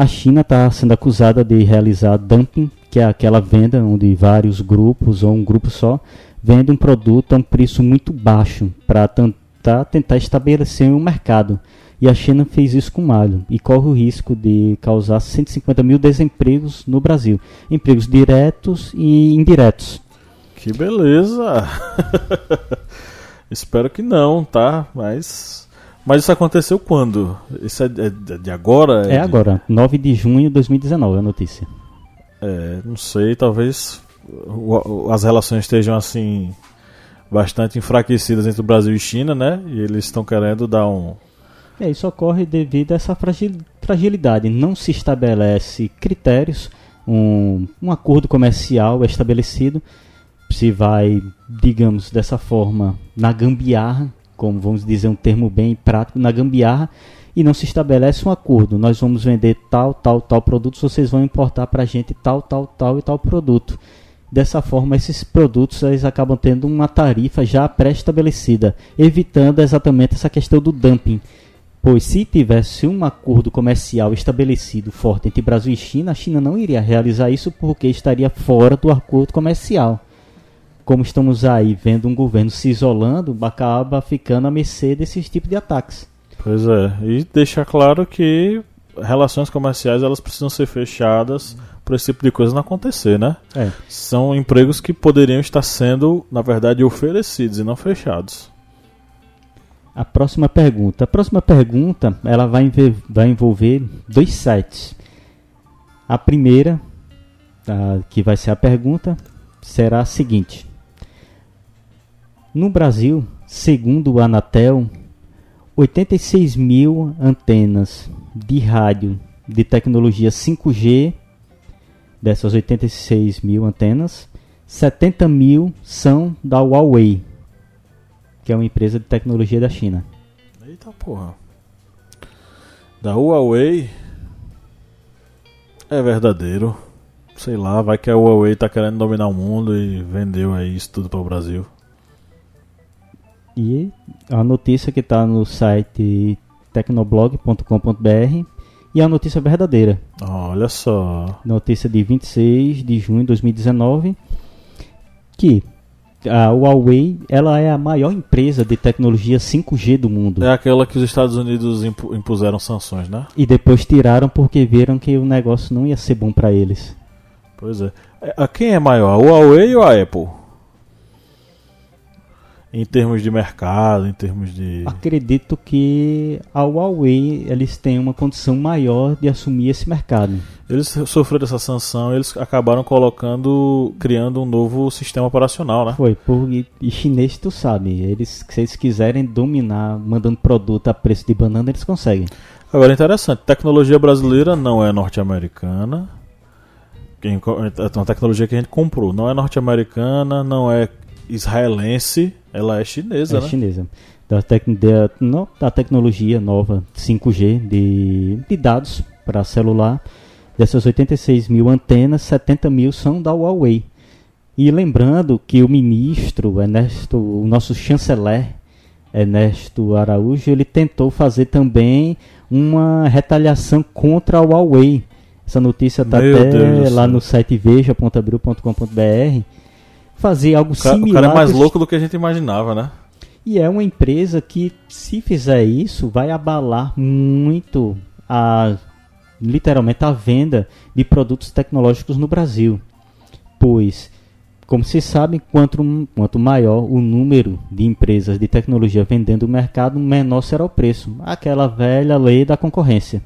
a China está sendo acusada de realizar dumping, que é aquela venda onde vários grupos ou um grupo só vende um produto a um preço muito baixo para tentar, tentar estabelecer um mercado. E a China fez isso com malho e corre o risco de causar 150 mil desempregos no Brasil. Empregos diretos e indiretos. Que beleza! Espero que não, tá? Mas. Mas isso aconteceu quando? Isso é de agora? É, é de... agora, 9 de junho de 2019, a notícia. É, não sei, talvez as relações estejam assim bastante enfraquecidas entre o Brasil e China, né? E eles estão querendo dar um. É, isso ocorre devido a essa fragilidade. Não se estabelece critérios, um, um acordo comercial é estabelecido se vai, digamos, dessa forma, na gambiarra, como vamos dizer um termo bem prático, na gambiarra, e não se estabelece um acordo. Nós vamos vender tal, tal, tal produto, vocês vão importar para a gente tal, tal, tal e tal produto. Dessa forma, esses produtos eles acabam tendo uma tarifa já pré-estabelecida, evitando exatamente essa questão do dumping. Pois se tivesse um acordo comercial estabelecido forte entre Brasil e China, a China não iria realizar isso porque estaria fora do acordo comercial como estamos aí vendo um governo se isolando, acaba ficando à mercê desses tipos de ataques. Pois é, e deixar claro que relações comerciais elas precisam ser fechadas para esse tipo de coisa não acontecer, né? É. São empregos que poderiam estar sendo, na verdade, oferecidos e não fechados. A próxima pergunta. A próxima pergunta ela vai, vai envolver dois sites. A primeira, a, que vai ser a pergunta, será a seguinte: no Brasil, segundo o Anatel, 86 mil antenas de rádio de tecnologia 5G, dessas 86 mil antenas, 70 mil são da Huawei, que é uma empresa de tecnologia da China. Eita porra. Da Huawei é verdadeiro. Sei lá, vai que a Huawei tá querendo dominar o mundo e vendeu aí isso tudo para o Brasil. E a notícia que está no site tecnoblog.com.br e a notícia verdadeira. Olha só. Notícia de 26 de junho de 2019 que a Huawei ela é a maior empresa de tecnologia 5G do mundo. É aquela que os Estados Unidos impuseram sanções, né? E depois tiraram porque viram que o negócio não ia ser bom para eles. Pois é. é. A quem é maior, a Huawei ou a Apple? Em termos de mercado, em termos de. Acredito que a Huawei eles têm uma condição maior de assumir esse mercado. Eles sofreram essa sanção, eles acabaram colocando, criando um novo sistema operacional, né? Foi, por, e chinês tu sabe, eles se eles quiserem dominar mandando produto a preço de banana, eles conseguem. Agora interessante, tecnologia brasileira não é norte-americana. É uma tecnologia que a gente comprou, não é norte-americana, não é israelense, ela é chinesa, é né? chinesa. Da, tec da, no, da tecnologia nova 5G de, de dados para celular. Dessas 86 mil antenas, 70 mil são da Huawei. E lembrando que o ministro Ernesto, o nosso chanceler Ernesto Araújo, ele tentou fazer também uma retaliação contra a Huawei Essa notícia está até Deus lá no site veja.abril.com.br. Fazer algo O similar. o cara é mais louco do que a gente imaginava, né? E é uma empresa que, se fizer isso, vai abalar muito a literalmente a venda de produtos tecnológicos no Brasil. Pois, como vocês sabem, quanto, quanto maior o número de empresas de tecnologia vendendo no mercado, menor será o preço. Aquela velha lei da concorrência.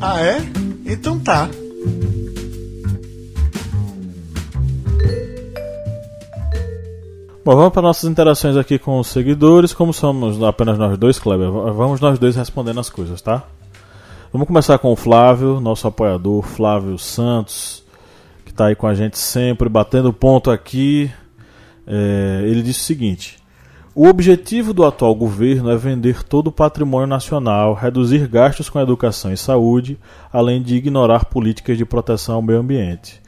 Ah, é? Então tá. Bom, vamos para nossas interações aqui com os seguidores. Como somos apenas nós dois, Kleber, vamos nós dois respondendo as coisas, tá? Vamos começar com o Flávio, nosso apoiador, Flávio Santos, que está aí com a gente sempre, batendo ponto aqui. É, ele disse o seguinte: O objetivo do atual governo é vender todo o patrimônio nacional, reduzir gastos com educação e saúde, além de ignorar políticas de proteção ao meio ambiente.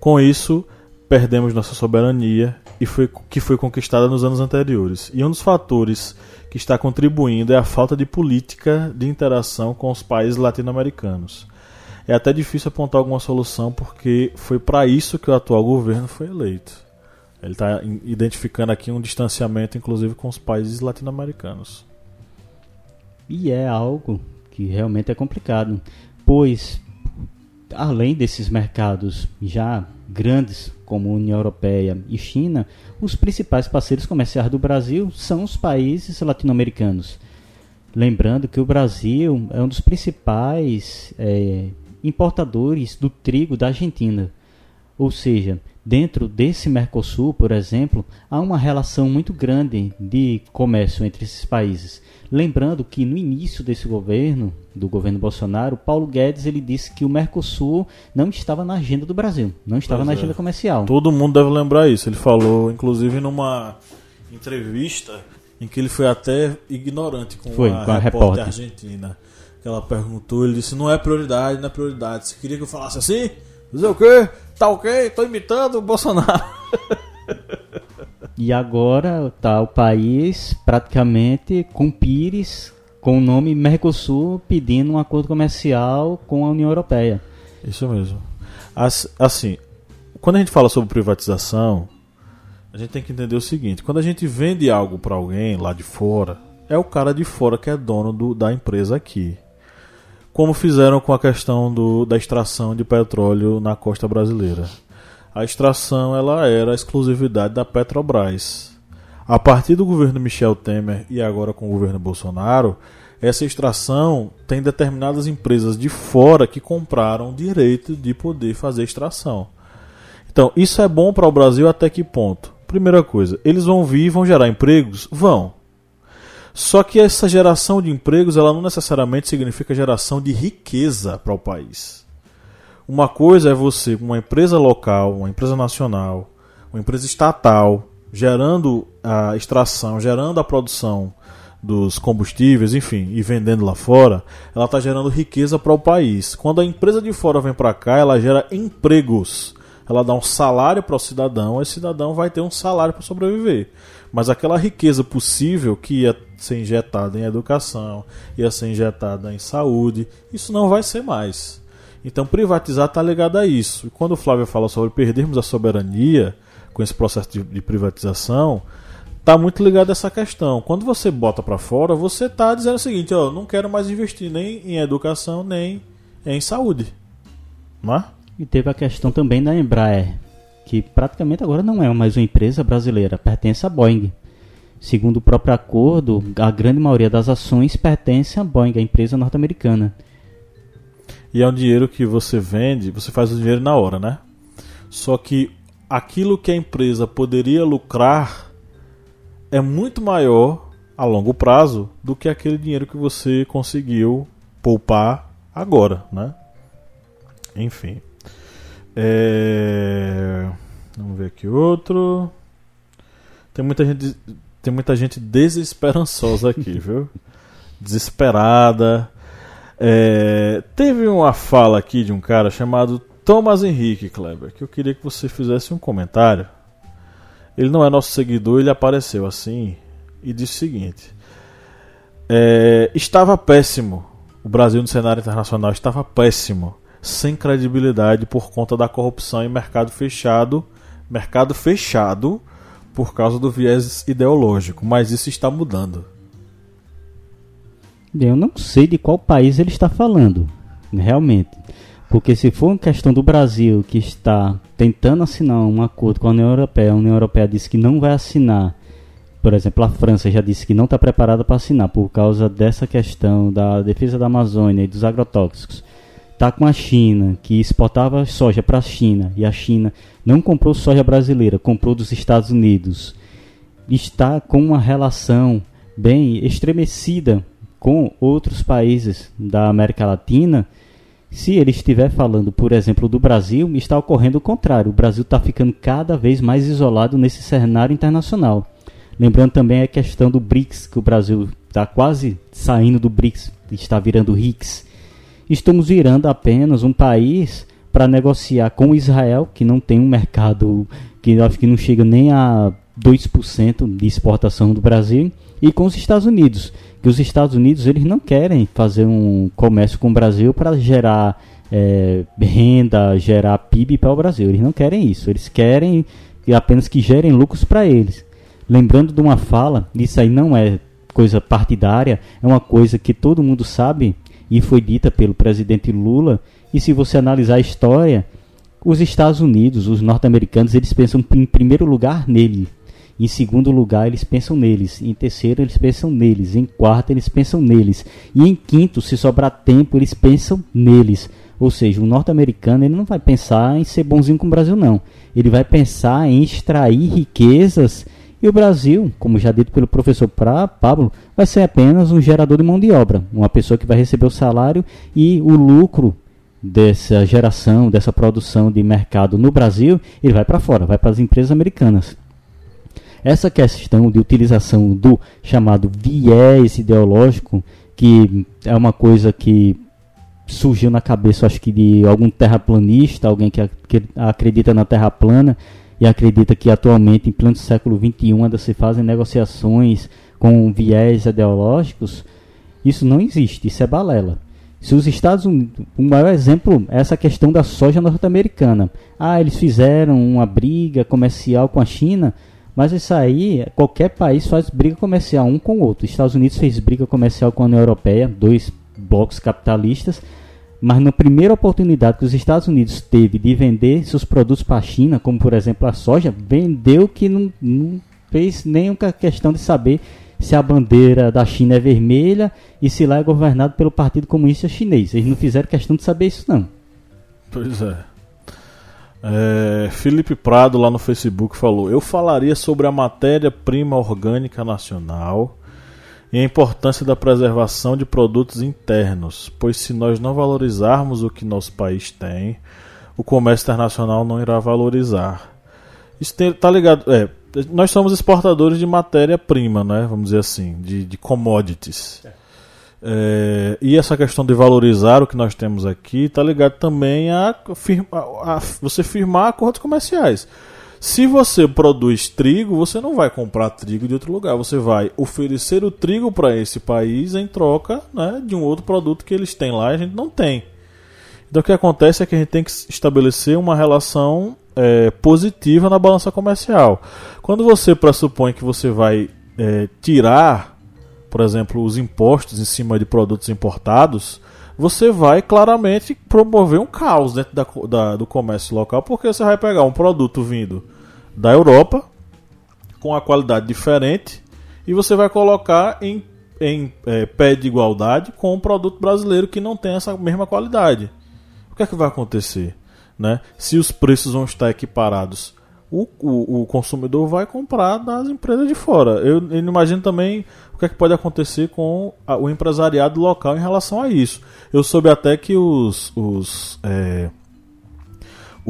Com isso, perdemos nossa soberania e foi, que foi conquistada nos anos anteriores. E um dos fatores que está contribuindo é a falta de política de interação com os países latino-americanos. É até difícil apontar alguma solução porque foi para isso que o atual governo foi eleito. Ele está identificando aqui um distanciamento, inclusive, com os países latino-americanos. E é algo que realmente é complicado, pois além desses mercados já grandes como União Europeia e China, os principais parceiros comerciais do Brasil são os países latino-americanos. Lembrando que o Brasil é um dos principais eh, importadores do trigo da Argentina. Ou seja, dentro desse Mercosul, por exemplo, há uma relação muito grande de comércio entre esses países. Lembrando que no início desse governo, do governo Bolsonaro, Paulo Guedes ele disse que o Mercosul não estava na agenda do Brasil, não estava Pois na é. agenda comercial. Todo mundo deve lembrar isso. Ele falou, inclusive, numa entrevista em que ele foi até ignorante com, Foi, a, com a repórter repórter. argentina. Que ela perguntou, ele disse: Não é prioridade, não é prioridade. Você queria que eu falasse assim? Dizer o quê? Tá ok? Tô imitando o Bolsonaro. E agora está o país praticamente com Pires, com o nome Mercosul, pedindo um acordo comercial com a União Europeia. Isso mesmo. As- Assim, quando a gente fala sobre privatização, a gente tem que entender o seguinte: quando a gente vende algo para alguém lá de fora, é o cara de fora que é dono do- da empresa aqui. Como fizeram com a questão do- da extração de petróleo na costa brasileira. A extração ela era a exclusividade da Petrobras. A partir do governo Michel Temer e agora com o governo Bolsonaro, essa extração tem determinadas empresas de fora que compraram direito de poder fazer extração. Então, isso é bom para o Brasil até que ponto? Primeira coisa, eles vão vir e vão gerar empregos? Vão. Só que essa geração de empregos, ela não necessariamente significa geração de riqueza para o país. Uma coisa é você, uma empresa local, uma empresa nacional, uma empresa estatal, gerando a extração, gerando a produção dos combustíveis, enfim, e vendendo lá fora, ela está gerando riqueza para o país. Quando a empresa de fora vem para cá, ela gera empregos. Ela dá um salário para o cidadão, esse cidadão vai ter um salário para sobreviver. Mas aquela riqueza possível que ia ser injetada em educação, ia ser injetada em saúde, isso não vai ser mais. Então privatizar está ligado a isso. E quando o Flávio fala sobre perdermos a soberania com esse processo de, privatização, está muito ligado a essa questão. Quando você bota para fora, você está dizendo o seguinte: ó, não quero mais investir nem em educação nem em saúde. Não é? E teve a questão também da Embraer, que praticamente agora não é mais uma empresa brasileira, pertence à Boeing. Segundo o próprio acordo, a grande maioria das ações pertence à Boeing, a empresa norte-americana. E é um dinheiro que você vende, você faz o dinheiro na hora, né? Só que aquilo que a empresa poderia lucrar é muito maior a longo prazo do que aquele dinheiro que você conseguiu poupar agora, né? Enfim. É... Vamos ver aqui outro. Tem muita gente, tem muita gente desesperançosa aqui, viu? Desesperada. É, teve uma fala aqui de um cara chamado Thomas Henrique Kleber, que eu queria que você fizesse um comentário. Ele não é nosso seguidor, ele apareceu assim e disse o seguinte: é, Estava péssimo o Brasil no cenário internacional estava péssimo, sem credibilidade por conta da corrupção e mercado fechado, mercado fechado por causa do viés ideológico, mas isso está mudando. Eu não sei de qual país ele está falando, realmente. Porque se for uma questão do Brasil que está tentando assinar um acordo com a União Europeia, a União Europeia disse que não vai assinar, por exemplo, a França já disse que não está preparada para assinar por causa dessa questão da defesa da Amazônia e dos agrotóxicos. Está com a China, que exportava soja para a China, e a China não comprou soja brasileira, comprou dos Estados Unidos. Está com uma relação bem estremecida com outros países da América Latina se ele estiver falando, por exemplo, do Brasil, está ocorrendo o contrário. O Brasil está ficando cada vez mais isolado nesse cenário internacional. Lembrando também a questão do BRICS, que o Brasil está quase saindo do BRICS, está virando RICS. Estamos virando apenas um país para negociar com Israel, que não tem um mercado que acho que não chega nem a 2% de exportação do Brasil, e com os Estados Unidos que os Estados Unidos eles não querem fazer um comércio com o Brasil para gerar é, renda, gerar PIB para o Brasil. Eles não querem isso. Eles querem apenas que gerem lucros para eles. Lembrando de uma fala, isso aí não é coisa partidária, é uma coisa que todo mundo sabe e foi dita pelo presidente Lula. E se você analisar a história, os Estados Unidos, os norte-americanos, eles pensam em primeiro lugar nele, em segundo lugar, eles pensam neles. Em terceiro, eles pensam neles. Em quarto, eles pensam neles. E em quinto, se sobrar tempo, eles pensam neles. Ou seja, o norte-americano ele não vai pensar em ser bonzinho com o Brasil, não. Ele vai pensar em extrair riquezas. E o Brasil, como já dito pelo professor pra Pablo, vai ser apenas um gerador de mão de obra. Uma pessoa que vai receber o salário e o lucro dessa geração, dessa produção de mercado no Brasil, ele vai para fora, vai para as empresas americanas. Essa questão de utilização do chamado viés ideológico, que é uma coisa que surgiu na cabeça, acho que de algum terraplanista, alguém que, acredita na Terra plana e acredita que atualmente, em pleno século XXI, ainda se fazem negociações com viés ideológicos, isso não existe, isso é balela. Se os Estados Unidos, o maior exemplo é essa questão da soja norte-americana. Ah, eles fizeram uma briga comercial com a China, mas isso aí, qualquer país faz briga comercial um com o outro. Os Estados Unidos fez briga comercial com a União Europeia, dois blocos capitalistas, mas na primeira oportunidade que os Estados Unidos teve de vender seus produtos para a China, como por exemplo a soja, vendeu que não, não fez nenhuma questão de saber se a bandeira da China é vermelha e se lá é governado pelo Partido Comunista Chinês. Eles não fizeram questão de saber isso não. Pois é. É, Felipe Prado lá no Facebook falou: Eu falaria sobre a matéria-prima orgânica nacional e a importância da preservação de produtos internos, pois se nós não valorizarmos o que nosso país tem, o comércio internacional não irá valorizar. Isso tem, tá ligado? É, nós somos exportadores de matéria-prima, né? Vamos dizer assim, de, de commodities. É. E essa questão de valorizar o que nós temos aqui está ligado também a, a, a, você firmar acordos comerciais. Se você produz trigo, você não vai comprar trigo de outro lugar, você vai oferecer o trigo para esse país em troca né, de um outro produto que eles têm lá e a gente não tem. Então o que acontece é que a gente tem que estabelecer uma relação é, positiva na balança comercial. Quando você pressupõe que você vai é, tirar por exemplo, os impostos em cima de produtos importados, você vai claramente promover um caos dentro da, da, do comércio local, porque você vai pegar um produto vindo da Europa com a qualidade diferente e você vai colocar em, em é, pé de igualdade com um produto brasileiro que não tem essa mesma qualidade. O que é que vai acontecer? Né? Se os preços vão estar equiparados, o, o, o consumidor vai comprar das empresas de fora. Eu, eu imagino também que é que pode acontecer com a, o empresariado local em relação a isso. Eu soube até que os, os é,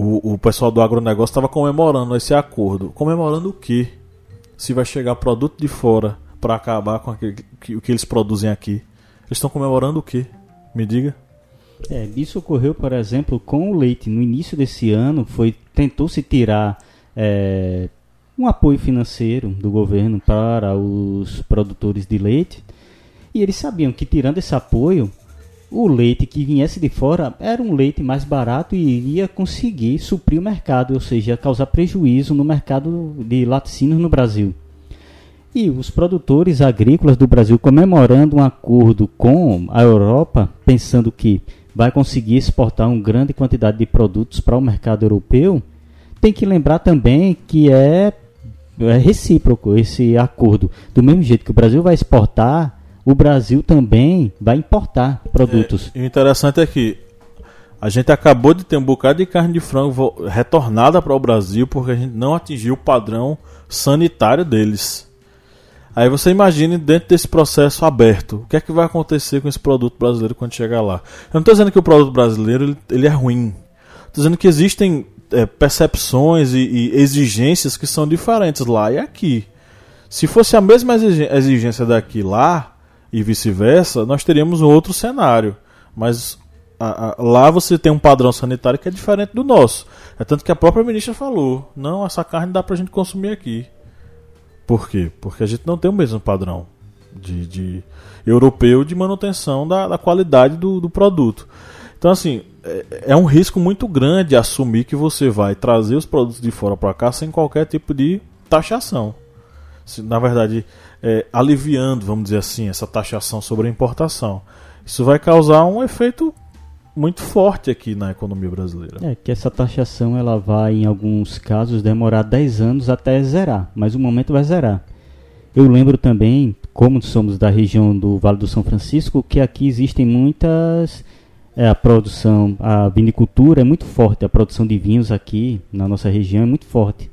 o, o pessoal do agronegócio estava comemorando esse acordo. Comemorando o quê? Se vai chegar produto de fora para acabar com aquele, que, o que eles produzem aqui. Eles estão comemorando o quê? Me diga. É, isso ocorreu, por exemplo, com o leite. No início desse ano, foi tentou se tirar é, um apoio financeiro do governo para os produtores de leite. E eles sabiam que tirando esse apoio, o leite que viesse de fora era um leite mais barato e iria conseguir suprir o mercado, ou seja, causar prejuízo no mercado de laticínios no Brasil. E os produtores agrícolas do Brasil comemorando um acordo com a Europa, pensando que vai conseguir exportar uma grande quantidade de produtos para o mercado europeu, tem que lembrar também que é, é recíproco esse acordo. Do mesmo jeito que o Brasil vai exportar, o Brasil também vai importar produtos. É, o interessante é que a gente acabou de ter um bocado de carne de frango retornada para o Brasil porque a gente não atingiu o padrão sanitário deles. Aí você imagine dentro desse processo aberto, o que é que vai acontecer com esse produto brasileiro quando chegar lá? Eu não estou dizendo que o produto brasileiro ele, ele é ruim. Estou dizendo que existem é, percepções e, e, exigências que são diferentes lá e aqui. Se fosse a mesma exigência daqui lá e vice-versa, nós teríamos um outro cenário. Mas a, a, lá você tem um padrão sanitário que é diferente do nosso. É tanto que a própria ministra falou: não, essa carne dá para a gente consumir aqui. Por quê? Porque a gente não tem o mesmo padrão de, de europeu de manutenção da, da qualidade do, do, produto. Então, assim, é, é, um risco muito grande assumir que você vai trazer os produtos de fora para cá sem qualquer tipo de taxação. Se, na verdade, é, aliviando, vamos dizer assim, essa taxação sobre a importação. Isso vai causar um efeito muito forte aqui na economia brasileira. É que essa taxação ela vai em alguns casos demorar 10 anos até zerar, mas o momento vai zerar. Eu lembro também, como somos da região do Vale do São Francisco, que aqui existem muitas é, a produção, a vinicultura é muito forte, a produção de vinhos aqui na nossa região é muito forte.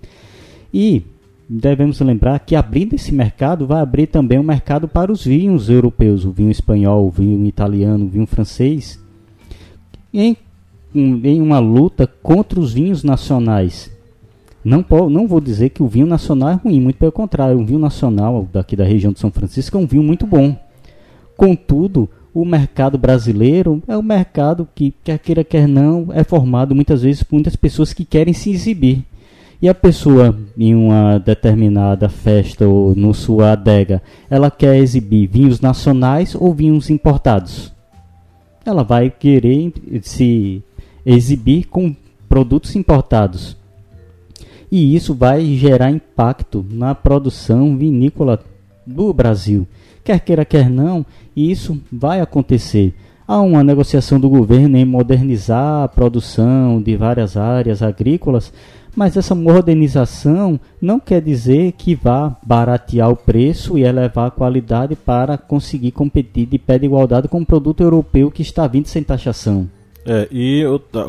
E devemos lembrar que abrindo esse mercado vai abrir também um mercado para os vinhos europeus, o vinho espanhol, o vinho italiano, o vinho francês em, em uma luta contra os vinhos nacionais. Não, não vou dizer que o vinho nacional é ruim, muito pelo contrário, o vinho nacional daqui da região de São Francisco é um vinho muito bom. Contudo, o mercado brasileiro é um mercado que, quer queira, quer não, é formado muitas vezes por muitas pessoas que querem se exibir. E a pessoa, em uma determinada festa ou no sua adega, ela quer exibir vinhos nacionais ou vinhos importados? ela vai querer se exibir com produtos importados. E isso vai gerar impacto na produção vinícola do Brasil. Quer queira, quer não, isso vai acontecer. Há uma negociação do governo em modernizar a produção de várias áreas agrícolas mas essa modernização não quer dizer que vá baratear o preço e elevar a qualidade para conseguir competir de pé de igualdade com um produto europeu que está vindo sem taxação. É, e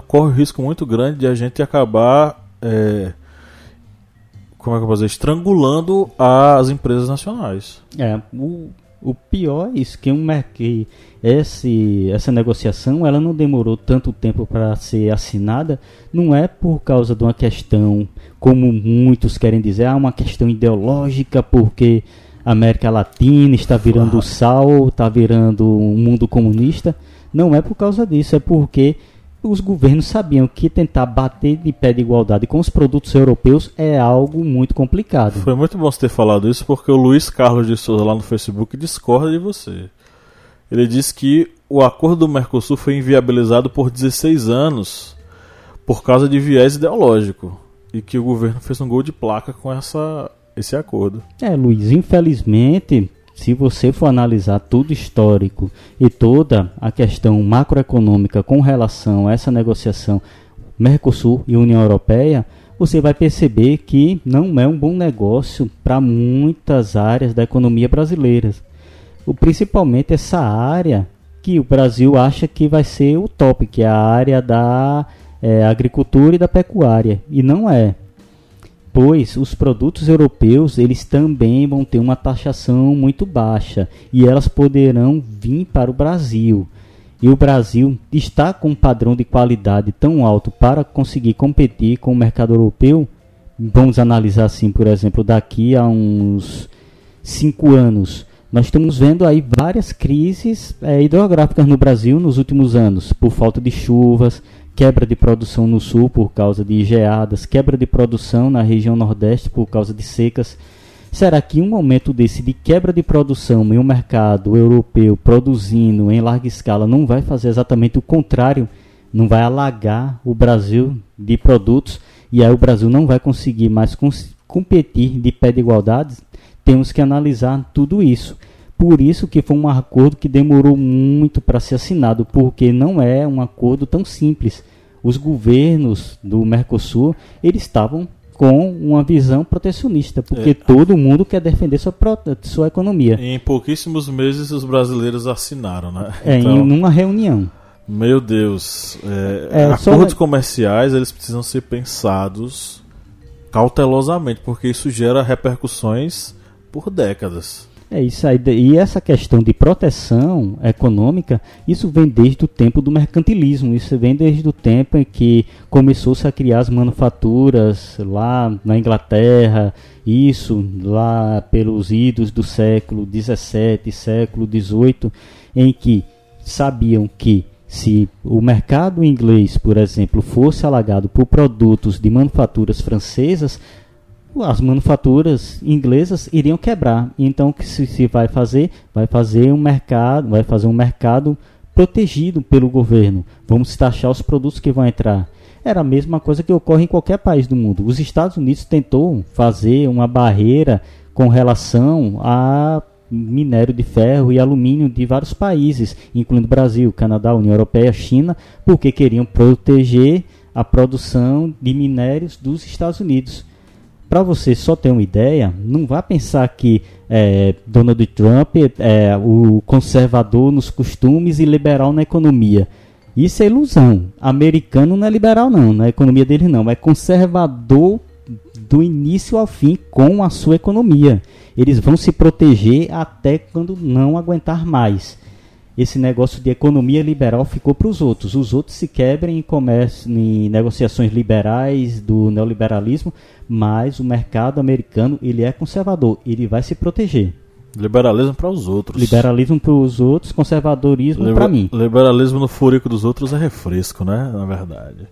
corre o risco muito grande de a gente acabar, é, como é que eu vou dizer, estrangulando as empresas nacionais. É, o, o pior é isso, que, um, que esse, essa negociação ela não demorou tanto tempo para ser assinada, não é por causa de uma questão, como muitos querem dizer, ah, uma questão ideológica, porque a América Latina está virando sal, está virando um mundo comunista. Não é por causa disso, é porque os governos sabiam que tentar bater de pé de igualdade com os produtos europeus é algo muito complicado. Foi muito bom você ter falado isso, porque o Luiz Carlos de Souza lá no Facebook discorda de você. Ele diz que o acordo do Mercosul foi inviabilizado por 16 anos por causa de viés ideológico e que o governo fez um gol de placa com essa, esse acordo. É, Luiz, infelizmente, se você for analisar tudo histórico e toda a questão macroeconômica com relação a essa negociação Mercosul e União Europeia, você vai perceber que não é um bom negócio para muitas áreas da economia brasileira. O, principalmente essa área que o Brasil acha que vai ser o top, que é a área da é, agricultura e da pecuária. E não é pois os produtos europeus eles também vão ter uma taxação muito baixa e elas poderão vir para o Brasil. E o Brasil está com um padrão de qualidade tão alto para conseguir competir com o mercado europeu. Vamos analisar assim, por exemplo, daqui a uns cinco anos. Nós estamos vendo aí várias crises é, hidrográficas no Brasil nos últimos anos, por falta de chuvas, quebra de produção no sul por causa de geadas, quebra de produção na região nordeste por causa de secas. Será que um momento desse de quebra de produção em um mercado europeu produzindo em larga escala não vai fazer exatamente o contrário? Não vai alagar o Brasil de produtos e aí o Brasil não vai conseguir mais competir de pé de igualdade? Temos que analisar tudo isso. Por isso que foi um acordo que demorou muito para ser assinado, porque não é um acordo tão simples. Os governos do Mercosul, eles estavam com uma visão protecionista, porque é. todo mundo quer defender sua, sua economia. em pouquíssimos meses os brasileiros assinaram, né? É, então, em uma reunião. Meu Deus, é, é, acordos só... comerciais eles precisam ser pensados cautelosamente, porque isso gera repercussões por décadas. É isso aí. E essa questão de proteção econômica, isso vem desde o tempo do mercantilismo. Isso vem desde o tempo em que começou-se a criar as manufaturas lá na Inglaterra. Isso lá pelos idos do século XVII, século XVIII, em que sabiam que se o mercado inglês, por exemplo, fosse alagado por produtos de manufaturas francesas, as manufaturas inglesas iriam quebrar. Então o que se, se vai fazer? Vai fazer um mercado, vai fazer um mercado protegido pelo governo. Vamos taxar os produtos que vão entrar. Era a mesma coisa que ocorre em qualquer país do mundo. Os Estados Unidos tentou fazer uma barreira com relação a minério de ferro e alumínio de vários países, incluindo Brasil, Canadá, União Europeia, China, porque queriam proteger a produção de minérios dos Estados Unidos. Para você só ter uma ideia, não vá pensar que é, Donald Trump é o conservador nos costumes e liberal na economia. Isso é ilusão. Americano não é liberal não, na economia dele não, é conservador do início ao fim com a sua economia. Eles vão se proteger até quando não aguentar mais esse negócio de economia liberal ficou para os outros. Os outros se quebrem em, comércio, em negociações liberais do neoliberalismo, mas o mercado americano ele é conservador, ele vai se proteger. Liberalismo para os outros. Liberalismo para os outros, conservadorismo Liber, para mim. Liberalismo no furico dos outros é refresco, né? Na verdade.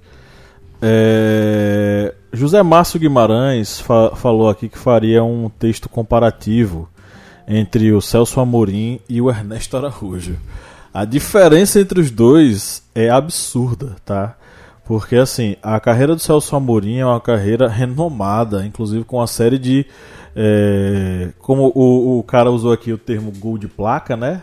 É... José Márcio Guimarães fa falou aqui que faria um texto comparativo entre o Celso Amorim e o Ernesto Araújo. A diferença entre os dois é absurda, tá? Porque assim, a carreira do Celso Amorim é uma carreira renomada, inclusive com uma série de. É, como o, o cara usou aqui o termo gol de placa, né?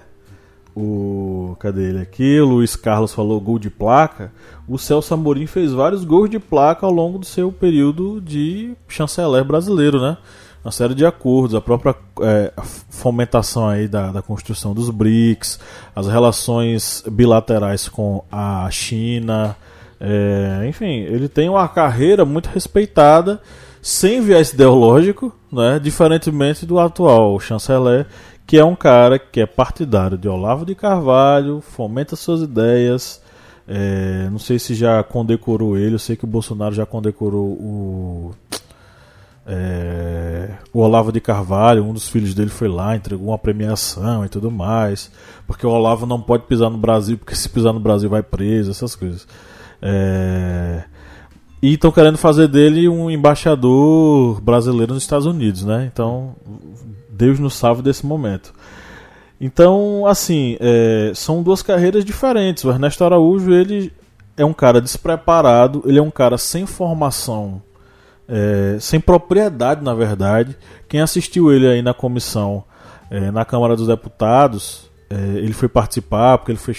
O, cadê ele aqui? O Luiz Carlos falou gol de placa. O Celso Amorim fez vários gols de placa ao longo do seu período de chanceler brasileiro, né? Uma série de acordos, a própria é, fomentação aí da, da construção dos BRICS, as relações bilaterais com a China, é, enfim, ele tem uma carreira muito respeitada, sem viés ideológico, né, diferentemente do atual chanceler, que é um cara que é partidário de Olavo de Carvalho, fomenta suas ideias. É, não sei se já condecorou ele, eu sei que o Bolsonaro já condecorou o é, o Olavo de Carvalho, um dos filhos dele foi lá, entregou uma premiação e tudo mais. Porque o Olavo não pode pisar no Brasil, porque se pisar no Brasil vai preso, essas coisas. É, e estão querendo fazer dele um embaixador brasileiro nos Estados Unidos, né? Então, Deus nos salve desse momento. Então, assim, é, são duas carreiras diferentes. O Ernesto Araújo, ele é um cara despreparado, ele é um cara sem formação é, sem propriedade, na verdade. Quem assistiu ele aí na comissão, é, na Câmara dos Deputados, é, ele foi participar, porque ele foi,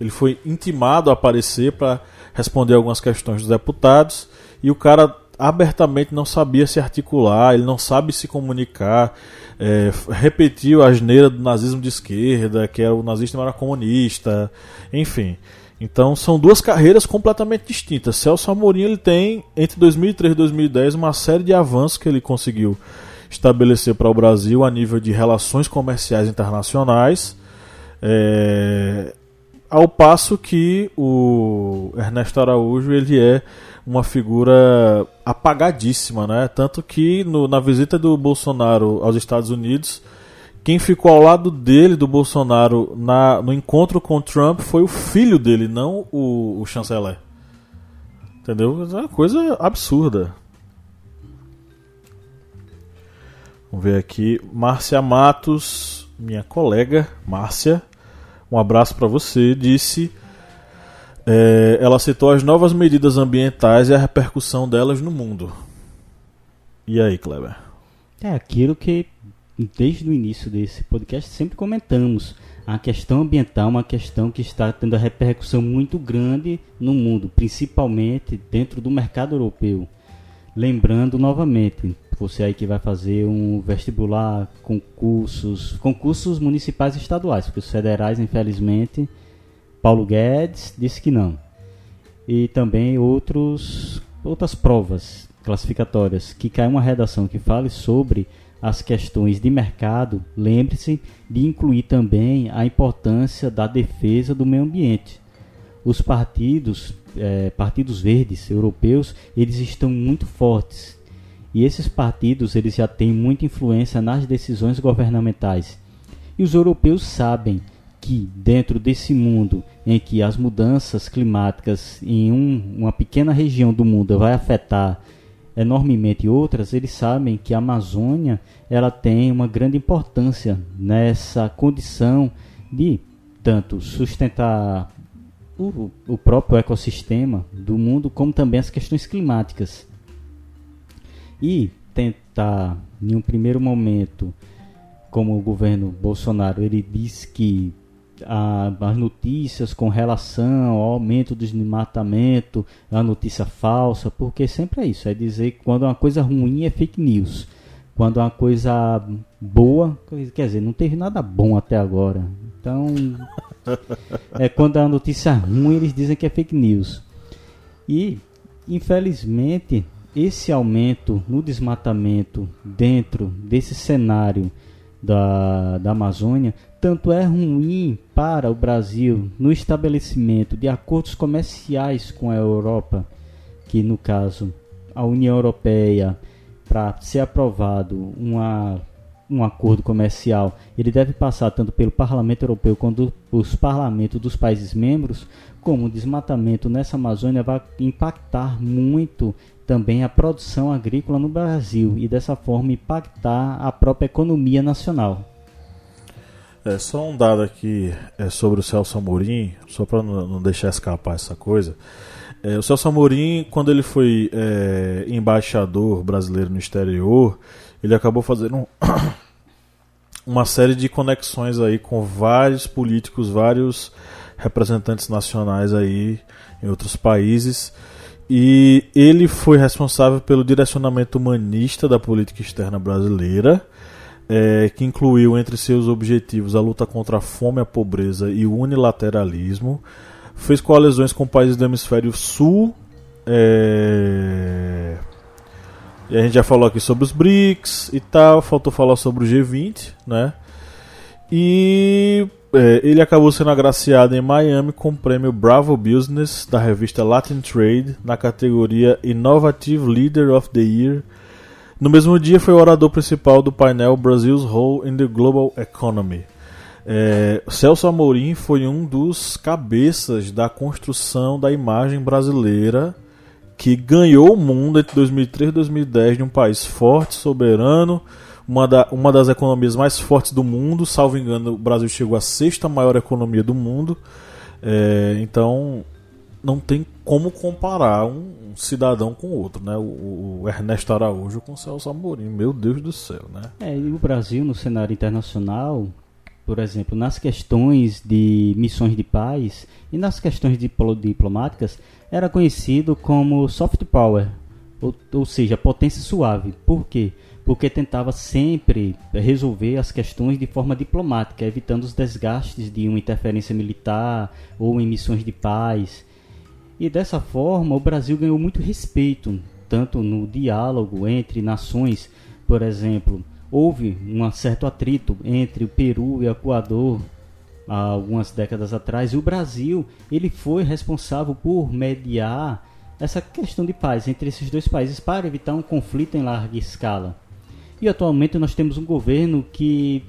ele foi intimado a aparecer para responder algumas questões dos deputados, e o cara abertamente não sabia se articular, ele não sabe se comunicar, é, repetiu a asneira do nazismo de esquerda, que era o nazista não era comunista, enfim. Então são duas carreiras completamente distintas. Celso Amorim ele tem entre 2003 e 2010 uma série de avanços que ele conseguiu estabelecer para o Brasil a nível de relações comerciais internacionais, é, ao passo que o Ernesto Araújo ele é uma figura apagadíssima, né? Tanto que no, na visita do Bolsonaro aos Estados Unidos quem ficou ao lado dele, do Bolsonaro, na, no encontro com Trump foi o filho dele, não o, o chanceler. Entendeu? É uma coisa absurda. Vamos ver aqui. Márcia Matos, minha colega, Márcia, um abraço para você. Disse. É, ela citou as novas medidas ambientais e a repercussão delas no mundo. E aí, Kleber? É aquilo que desde o início desse podcast sempre comentamos. A questão ambiental uma questão que está tendo a repercussão muito grande no mundo, principalmente dentro do mercado europeu. Lembrando novamente, você aí que vai fazer um vestibular, concursos, concursos municipais e estaduais, porque os federais, infelizmente, Paulo Guedes disse que não. E também outros, outras provas classificatórias que cai uma redação que fale sobre as questões de mercado, lembre-se de incluir também a importância da defesa do meio ambiente. Os partidos, é, partidos verdes europeus, eles estão muito fortes e esses partidos eles já têm muita influência nas decisões governamentais. E os europeus sabem que dentro desse mundo em que as mudanças climáticas em um, uma pequena região do mundo vai afetar enormemente outras, eles sabem que a Amazônia ela tem uma grande importância nessa condição de tanto sustentar o, o próprio ecossistema do mundo, como também as questões climáticas. E tentar, em um primeiro momento, como o governo Bolsonaro, ele diz que a, as notícias com relação ao aumento do desmatamento, a notícia falsa, porque sempre é isso, é dizer que quando uma coisa ruim é fake news. Quando uma coisa boa, quer dizer, não teve nada bom até agora. Então, é quando a notícia ruim eles dizem que é fake news. E, infelizmente, esse aumento no desmatamento dentro desse cenário da, da Amazônia, tanto é ruim para o Brasil no estabelecimento de acordos comerciais com a Europa, que no caso a União Europeia, para ser aprovado uma, um acordo comercial, ele deve passar tanto pelo Parlamento Europeu quanto os parlamentos dos países membros, como o desmatamento nessa Amazônia vai impactar muito também a produção agrícola no Brasil e dessa forma impactar a própria economia nacional. É só um dado aqui é, sobre o Celso Amorim, só para não deixar escapar essa coisa. É, o Celso Amorim, quando ele foi é, embaixador brasileiro no exterior, ele acabou fazendo um, uma série de conexões aí com vários políticos, vários representantes nacionais aí em outros países. E ele foi responsável pelo direcionamento humanista da política externa brasileira é, que incluiu entre seus objetivos a luta contra a fome, a pobreza e o unilateralismo. Fez coalizões com países do hemisfério sul. É... E a gente já falou aqui sobre os BRICS e tal. Faltou falar sobre o G20, né? E é, ele acabou sendo agraciado em Miami com o prêmio Bravo Business da revista Latin Trade na categoria Innovative Leader of the Year no mesmo dia, foi o orador principal do painel Brazil's Role in the Global Economy. É, Celso Amorim foi um dos cabeças da construção da imagem brasileira que ganhou o mundo entre 2003 e 2010 de um país forte, soberano, uma, da, uma das economias mais fortes do mundo. Salvo engano, o Brasil chegou à sexta maior economia do mundo. É, então, não tem como comparar um, um cidadão com outro, né? O, o, Ernesto Araújo com o Celso Amorim, meu Deus do céu, né? É, e o Brasil no cenário internacional, por exemplo, nas questões de missões de paz e nas questões diplomáticas, era conhecido como soft power, ou, ou seja, potência suave. Por quê? Porque tentava sempre resolver as questões de forma diplomática, evitando os desgastes de uma interferência militar ou em missões de paz. E dessa forma, o Brasil ganhou muito respeito, tanto no diálogo entre nações, por exemplo, houve um certo atrito entre o Peru e o Equador há algumas décadas atrás, e o Brasil ele foi responsável por mediar essa questão de paz entre esses dois países para evitar um conflito em larga escala. E atualmente nós temos um governo que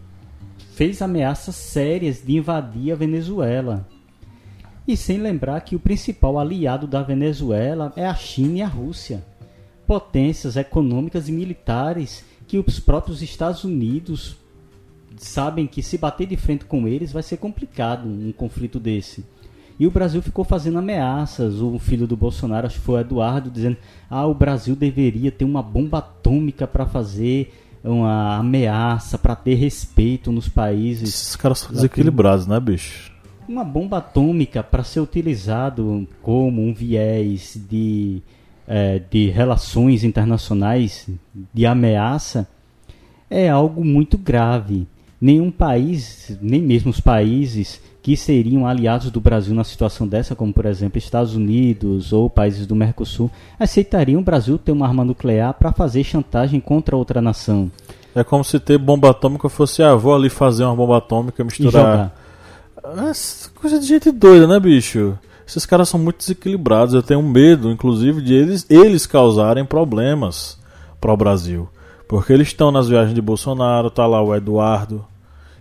fez ameaças sérias de invadir a Venezuela. E sem lembrar que o principal aliado da Venezuela é a China e a Rússia, potências econômicas e militares que os próprios Estados Unidos sabem que se bater de frente com eles vai ser complicado um conflito desse. E o Brasil ficou fazendo ameaças. O filho do Bolsonaro, acho que foi o Eduardo, dizendo: ah, o Brasil deveria ter uma bomba atômica para fazer uma ameaça, para ter respeito nos países. Esses caras são desequilibrados, né, bicho? Uma bomba atômica para ser utilizado como um viés de, é, de relações internacionais, de ameaça, é algo muito grave. Nenhum país, nem mesmo os países que seriam aliados do Brasil na situação dessa, como por exemplo Estados Unidos ou países do Mercosul, aceitariam o Brasil ter uma arma nuclear para fazer chantagem contra outra nação. É como se ter bomba atômica fosse, ah, vou ali fazer uma bomba atômica misturar. É coisa de gente doida, né, bicho? Esses caras são muito desequilibrados. Eu tenho medo, inclusive, de eles, eles causarem problemas para o Brasil. Porque eles estão nas viagens de Bolsonaro, tá lá o Eduardo,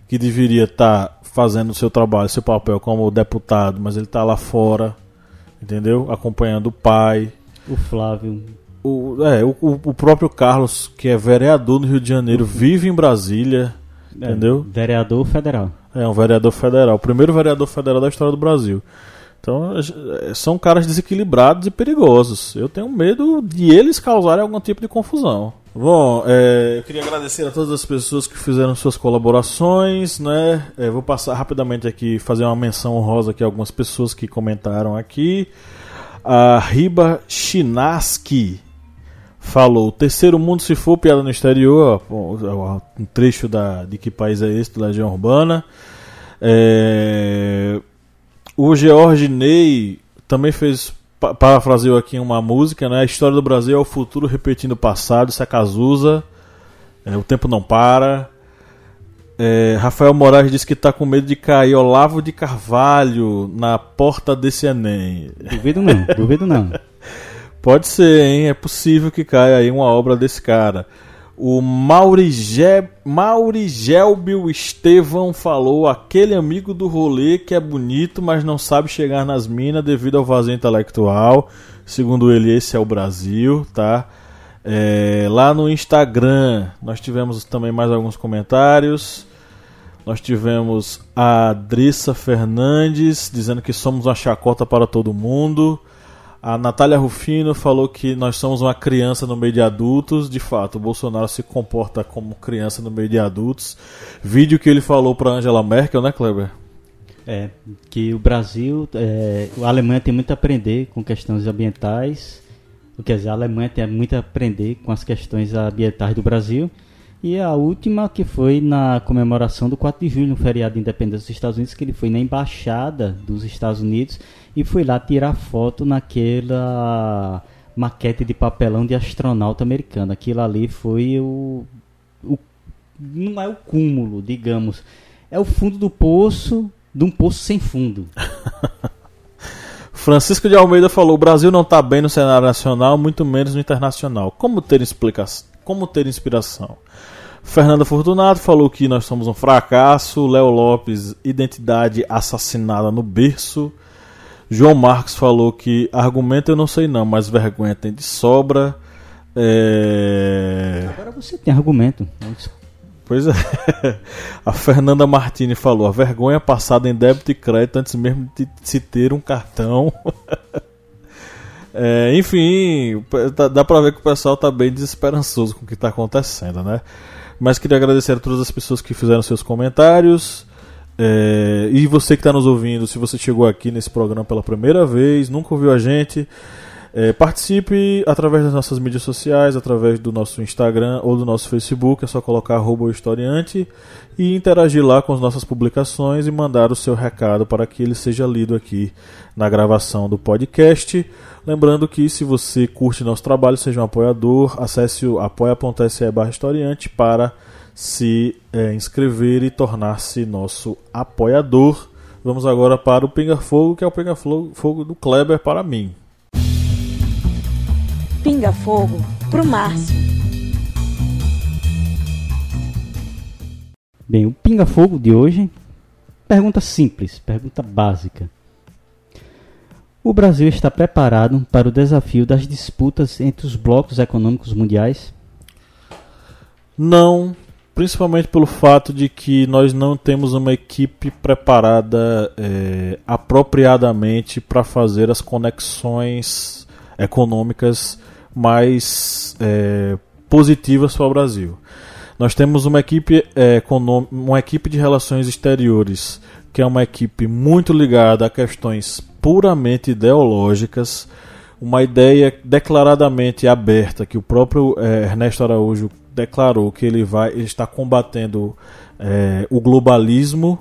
que deveria estar tá fazendo o seu trabalho, seu papel como deputado, mas ele está lá fora, entendeu? Acompanhando o pai. O Flávio. O, é, o, o próprio Carlos, que é vereador no Rio de Janeiro, vive em Brasília, é, entendeu? Vereador federal. É, um vereador federal. O primeiro vereador federal da história do Brasil. Então, é, são caras desequilibrados e perigosos. Eu tenho medo de eles causarem algum tipo de confusão. Bom, é, eu queria agradecer a todas as pessoas que fizeram suas colaborações, né? É, vou passar rapidamente aqui, fazer uma menção honrosa aqui a algumas pessoas que comentaram aqui. A Riba Chinaski falou: Terceiro mundo se for piada no exterior. Bom, um trecho da, de que país é esse, da Legião Urbana. É, o George Ney também fez parafraseou aqui uma música, né? A história do Brasil é o futuro repetindo o passado, isso é Cazuza. É, o tempo não para. É, Rafael Moraes disse que está com medo de cair Olavo de Carvalho na porta desse Enem. Duvido não, duvido não. Pode ser, hein? É possível que caia aí uma obra desse cara. O Maurigé, Maurigelbio Estevão falou: aquele amigo do rolê que é bonito, mas não sabe chegar nas minas devido ao vazio intelectual. Segundo ele, esse é o Brasil, tá? É, lá no Instagram, nós tivemos também mais alguns comentários. Nós tivemos a Adrissa Fernandes dizendo que somos uma chacota para todo mundo. A Natália Rufino falou que nós somos uma criança no meio de adultos. De fato, o Bolsonaro se comporta como criança no meio de adultos. Vídeo que ele falou para Angela Merkel, né, Kleber? É, que o Brasil, é, a Alemanha tem muito a aprender com questões ambientais. Quer dizer, a Alemanha tem muito a aprender com as questões ambientais do Brasil. E a última que foi na comemoração do 4 de julho, no feriado de independência dos Estados Unidos, que ele foi na embaixada dos Estados Unidos e foi lá tirar foto naquela maquete de papelão de astronauta americano. Aquilo ali foi o, o não é o cúmulo, digamos, é o fundo do poço de um poço sem fundo. Francisco de Almeida falou: o Brasil não está bem no cenário nacional, muito menos no internacional. Como ter explicação? Como ter inspiração? Fernanda Fortunato falou que nós somos um fracasso. Léo Lopes, identidade assassinada no berço. João Marcos falou que argumento eu não sei não, mas vergonha tem de sobra. É... Agora você tem argumento. Pois é. A Fernanda Martini falou: a vergonha passada em débito e crédito antes mesmo de se ter um cartão. é, enfim, dá pra ver que o pessoal tá bem desesperançoso com o que tá acontecendo, né? Mas queria agradecer a todas as pessoas que fizeram seus comentários. É, e você que está nos ouvindo, se você chegou aqui nesse programa pela primeira vez, nunca ouviu a gente, é, participe através das nossas mídias sociais, através do nosso Instagram ou do nosso Facebook. É só colocar historiante e interagir lá com as nossas publicações e mandar o seu recado para que ele seja lido aqui na gravação do podcast. Lembrando que se você curte nosso trabalho, seja um apoiador, acesse o apoia.se historiante para se é, inscrever e tornar-se nosso apoiador. Vamos agora para o Pinga Fogo, que é o Pinga Fogo do Kleber para mim. Pinga Fogo pro Márcio. Bem, o Pinga Fogo de hoje, pergunta simples, pergunta básica. O Brasil está preparado para o desafio das disputas entre os blocos econômicos mundiais? Não, principalmente pelo fato de que nós não temos uma equipe preparada é, apropriadamente para fazer as conexões econômicas mais é, positivas para o Brasil. Nós temos uma equipe, é, uma equipe de relações exteriores que é uma equipe muito ligada a questões puramente ideológicas, uma ideia declaradamente aberta que o próprio é, Ernesto Araújo declarou que ele vai ele está combatendo é, o globalismo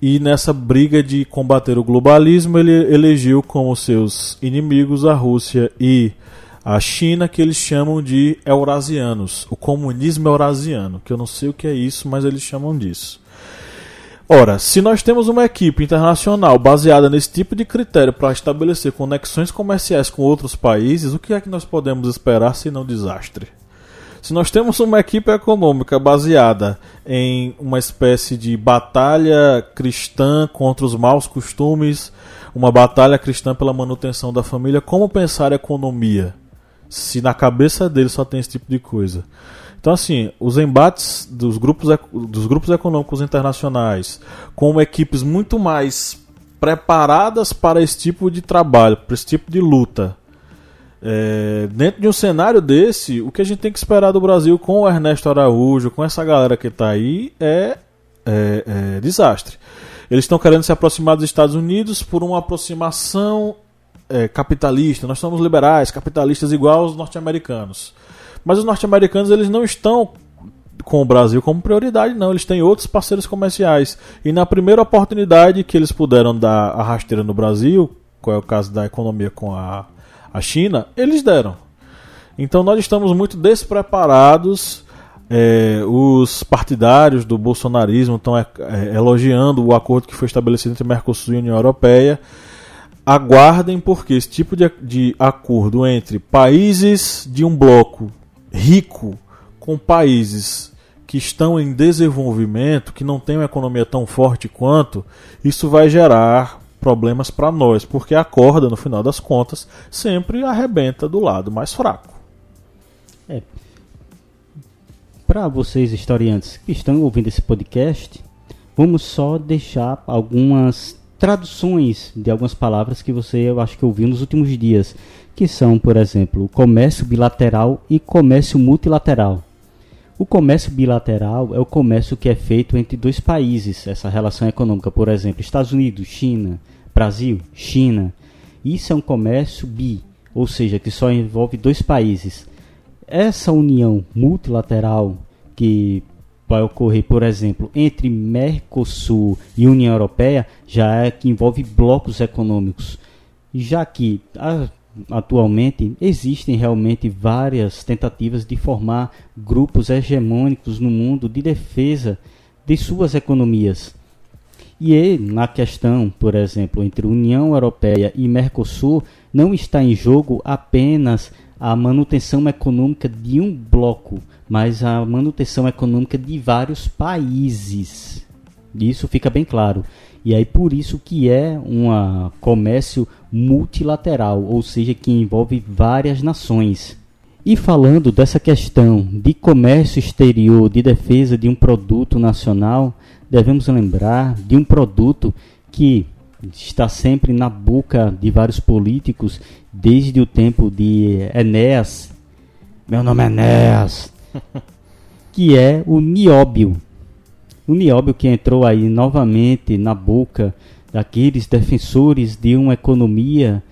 e nessa briga de combater o globalismo ele elegeu como seus inimigos a Rússia e a China que eles chamam de eurasianos, o comunismo eurasiano, que eu não sei o que é isso, mas eles chamam disso. Ora, se nós temos uma equipe internacional baseada nesse tipo de critério para estabelecer conexões comerciais com outros países, o que é que nós podemos esperar se não desastre? Se nós temos uma equipe econômica baseada em uma espécie de batalha cristã contra os maus costumes, uma batalha cristã pela manutenção da família, como pensar economia? Se na cabeça dele só tem esse tipo de coisa. Então, assim, os embates dos grupos, dos grupos econômicos internacionais com equipes muito mais preparadas para esse tipo de trabalho, para esse tipo de luta, é, dentro de um cenário desse, o que a gente tem que esperar do Brasil com o Ernesto Araújo, com essa galera que está aí, é, é, é, desastre. Eles estão querendo se aproximar dos Estados Unidos por uma aproximação é, capitalista. Nós somos liberais, capitalistas igual aos norte-americanos. Mas os norte-americanos eles não estão com o Brasil como prioridade, não. Eles têm outros parceiros comerciais. E na primeira oportunidade que eles puderam dar a rasteira no Brasil, qual é o caso da economia com a a China, eles deram. Então nós estamos muito despreparados. É, os partidários do bolsonarismo estão é, é, elogiando o acordo que foi estabelecido entre Mercosul e União Europeia. Aguardem, porque esse tipo de, de acordo entre países de um bloco rico com países que estão em desenvolvimento, que não têm uma economia tão forte quanto, isso vai gerar problemas para nós, porque a corda, no final das contas, sempre arrebenta do lado mais fraco. É. Para vocês historiantes que estão ouvindo esse podcast, vamos só deixar algumas traduções de algumas palavras que você eu acho que ouviu nos últimos dias, que são, por exemplo, comércio bilateral e comércio multilateral. O comércio bilateral é o comércio que é feito entre dois países, essa relação econômica, por exemplo, Estados Unidos, China, Brasil, China. Isso é um comércio bi, ou seja, que só envolve dois países. Essa união multilateral que vai ocorrer, por exemplo, entre Mercosul e União Europeia, já é que envolve blocos econômicos. Já que atualmente existem realmente várias tentativas de formar grupos hegemônicos no mundo de defesa de suas economias. E na questão, por exemplo, entre União Europeia e Mercosul, não está em jogo apenas a manutenção econômica de um bloco, mas a manutenção econômica de vários países. Isso fica bem claro. E aí por isso que é um comércio multilateral, ou seja, que envolve várias nações. E falando dessa questão de comércio exterior, de defesa de um produto nacional, devemos lembrar de um produto que está sempre na boca de vários políticos desde o tempo de Enéas. Meu nome é Enéas. que é o nióbio. O nióbio que entrou aí novamente na boca daqueles defensores de uma economia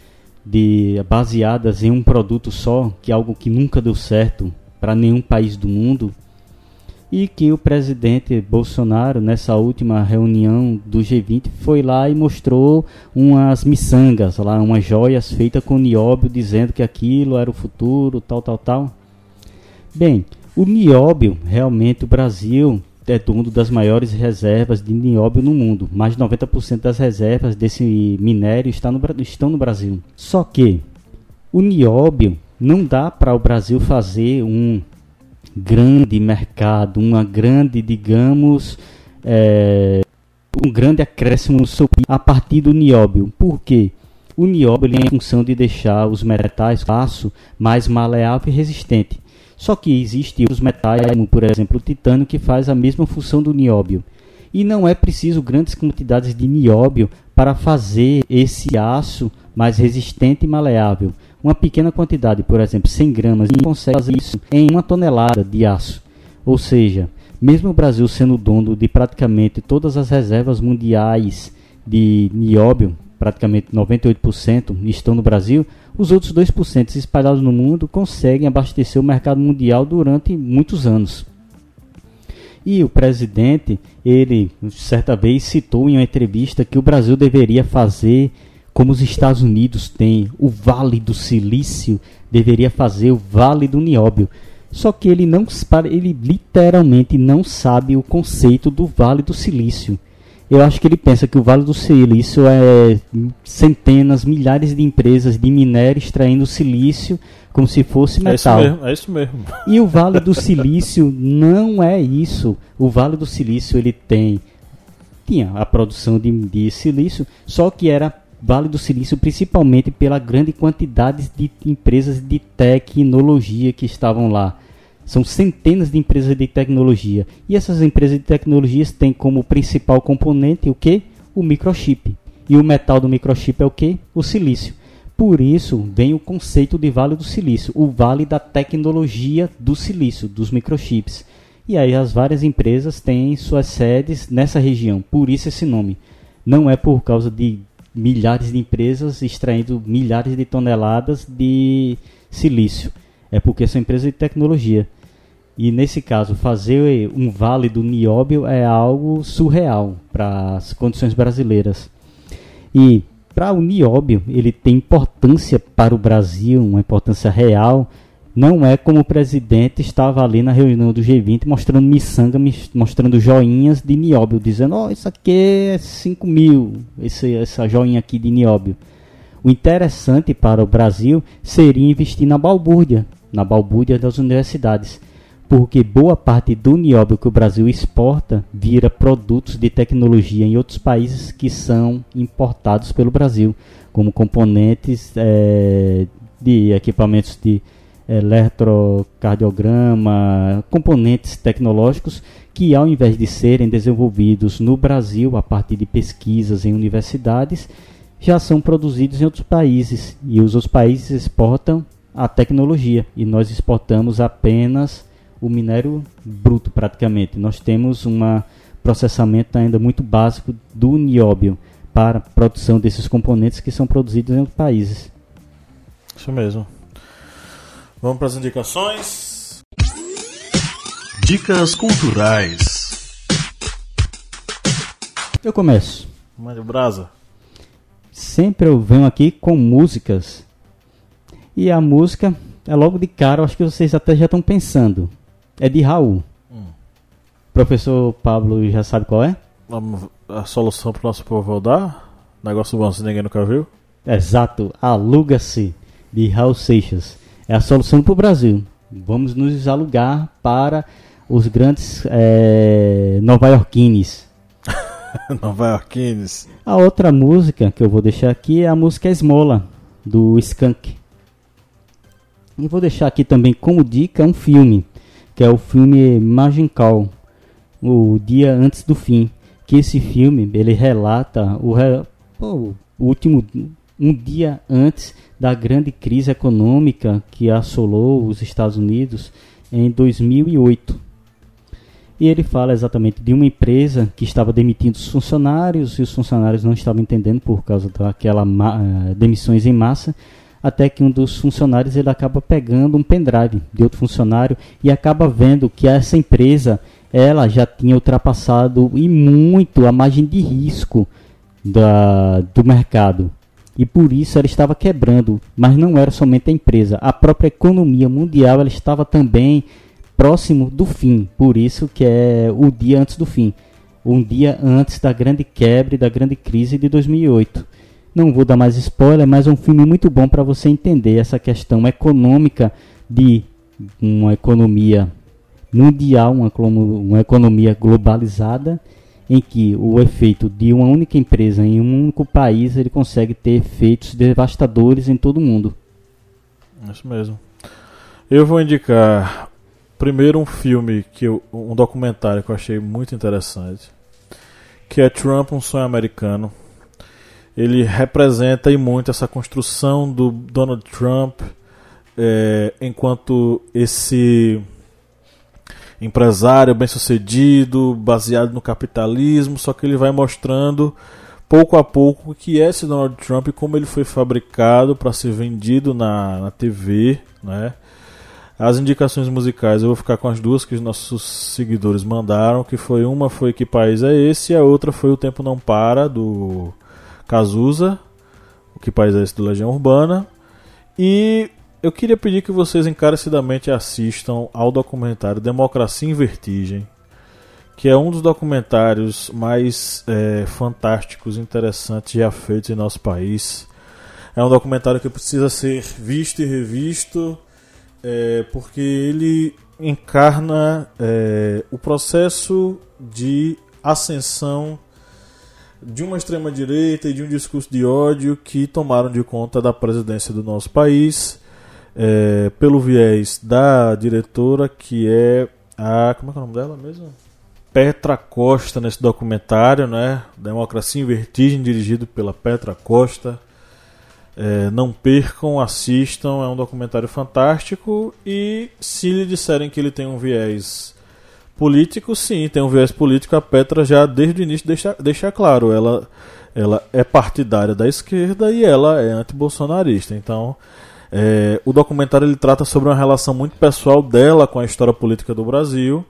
de baseadas em um produto só, que é algo que nunca deu certo para nenhum país do mundo e que o presidente Bolsonaro, nessa última reunião do G20, foi lá e mostrou umas miçangas, lá, umas joias feitas com nióbio, dizendo que aquilo era o futuro, tal, tal, tal. Bem, o nióbio, realmente o Brasil é dono das maiores reservas de nióbio no mundo. Mais de 90% das reservas desse minério está no, estão no Brasil. Só que o nióbio não dá para o Brasil fazer um grande mercado, uma grande, digamos, é, um grande acréscimo no seu PIB a partir do nióbio. Por quê? O nióbio ele é em função de deixar os metais aço mais maleável e resistente. Só que existem outros metais, como por exemplo o titânio, que faz a mesma função do nióbio. E não é preciso grandes quantidades de nióbio para fazer esse aço mais resistente e maleável. Uma pequena quantidade, por exemplo, 100 gramas, consegue fazer isso em uma tonelada de aço. Ou seja, mesmo o Brasil sendo dono de praticamente todas as reservas mundiais de nióbio, praticamente 98% estão no Brasil, os outros 2% espalhados no mundo conseguem abastecer o mercado mundial durante muitos anos. E o presidente, ele certa vez citou em uma entrevista que o Brasil deveria fazer como os Estados Unidos têm o Vale do Silício, deveria fazer o Vale do Nióbio. Só que ele não ele literalmente não sabe o conceito do Vale do Silício. Eu acho que ele pensa que o Vale do Silício é centenas, milhares de empresas de minério extraindo silício como se fosse metal. É isso mesmo. É isso mesmo. E o Vale do Silício não é isso. O Vale do Silício ele tem tinha a produção de, de silício, só que era Vale do Silício, principalmente pela grande quantidade de empresas de tecnologia que estavam lá. São centenas de empresas de tecnologia. E essas empresas de tecnologias têm como principal componente o que? O microchip. E o metal do microchip é o que? O silício. Por isso vem o conceito de Vale do Silício, o vale da tecnologia do silício, dos microchips. E aí as várias empresas têm suas sedes nessa região, por isso esse nome. Não é por causa de milhares de empresas extraindo milhares de toneladas de silício. É porque são empresas de tecnologia. E nesse caso, fazer um vale do nióbio é algo surreal para as condições brasileiras. E para o nióbio, ele tem importância para o Brasil, uma importância real, não é como o presidente estava ali na reunião do G20 mostrando miçanga, mostrando joinhas de nióbio, dizendo: Ó, oh, isso aqui é 5 mil, esse, essa joinha aqui de nióbio. O interessante para o Brasil seria investir na balbúrdia, na balbúrdia das universidades, porque boa parte do nióbio que o Brasil exporta vira produtos de tecnologia em outros países que são importados pelo Brasil, como componentes é, de equipamentos de eletrocardiograma, componentes tecnológicos que, ao invés de serem desenvolvidos no Brasil a partir de pesquisas em universidades, já são produzidos em outros países. E os outros países exportam a tecnologia. E nós exportamos apenas o minério bruto praticamente. Nós temos um processamento ainda muito básico do nióbio para a produção desses componentes que são produzidos em outros países. Isso mesmo. Vamos para as indicações. Dicas culturais. Eu começo. Mande brasa. Sempre eu venho aqui com músicas. E a música é logo de cara, acho que vocês até já estão pensando. É de Raul. Hum. Professor Pablo já sabe qual é? A solução para o nosso povo dar? Negócio bom se ninguém nunca viu? Exato, Aluga-se, de Raul Seixas é a solução para o Brasil. Vamos nos alugar para os grandes é, nova-iorquines. nova-iorquines. A outra música que eu vou deixar aqui é a música Esmola, do Skank. E vou deixar aqui também como dica um filme, que é o filme Margin Call, O Dia Antes do Fim. Que esse filme, ele relata o, o último um dia antes da grande crise econômica que assolou os Estados Unidos em 2008. E ele fala exatamente de uma empresa que estava demitindo os funcionários e os funcionários não estavam entendendo por causa daquela uh, demissões em massa, até que um dos funcionários ele acaba pegando um pendrive de outro funcionário e acaba vendo que essa empresa ela já tinha ultrapassado e muito a margem de risco da, do mercado. E por isso ela estava quebrando, mas não era somente a empresa, a própria economia mundial ela estava também próximo do fim, por isso que é o dia antes do fim, um dia antes da grande quebra e da grande crise de 2008. Não vou dar mais spoiler, mas é um filme muito bom para você entender essa questão econômica de uma economia mundial, uma, uma economia globalizada em que o efeito de uma única empresa em um único país ele consegue ter efeitos devastadores em todo o mundo. Isso mesmo. Eu vou indicar primeiro um filme que eu, um documentário que eu achei muito interessante, que é Trump, um sonho americano. Ele representa e muito essa construção do Donald Trump é, enquanto esse empresário bem-sucedido, baseado no capitalismo, só que ele vai mostrando pouco a pouco o que é esse Donald Trump e como ele foi fabricado para ser vendido na, na TV, né? As indicações musicais eu vou ficar com as duas que os nossos seguidores mandaram, que foi uma foi Que País é Esse e a outra foi O Tempo Não Para, do Cazuza, O Que País é Esse, do Legião Urbana. E eu queria pedir que vocês encarecidamente assistam ao documentário Democracia em Vertigem, que é um dos documentários mais é, fantásticos, interessantes já feitos em nosso país. É um documentário que precisa ser visto e revisto, é, porque ele encarna é, o processo de ascensão de uma extrema-direita e de um discurso de ódio que tomaram de conta da presidência do nosso país é, pelo viés da diretora, que é a. Como é, é o nome dela mesmo? Petra Costa nesse documentário, né? Democracia em Vertigem, dirigido pela Petra Costa. É, não percam, assistam, é um documentário fantástico. E se lhe disserem que ele tem um viés político, sim, tem um viés político. A Petra já desde o início deixa, deixa claro, ela, ela é partidária da esquerda e ela é antibolsonarista. Então é, o documentário ele trata sobre uma relação muito pessoal dela com a história política do Brasil,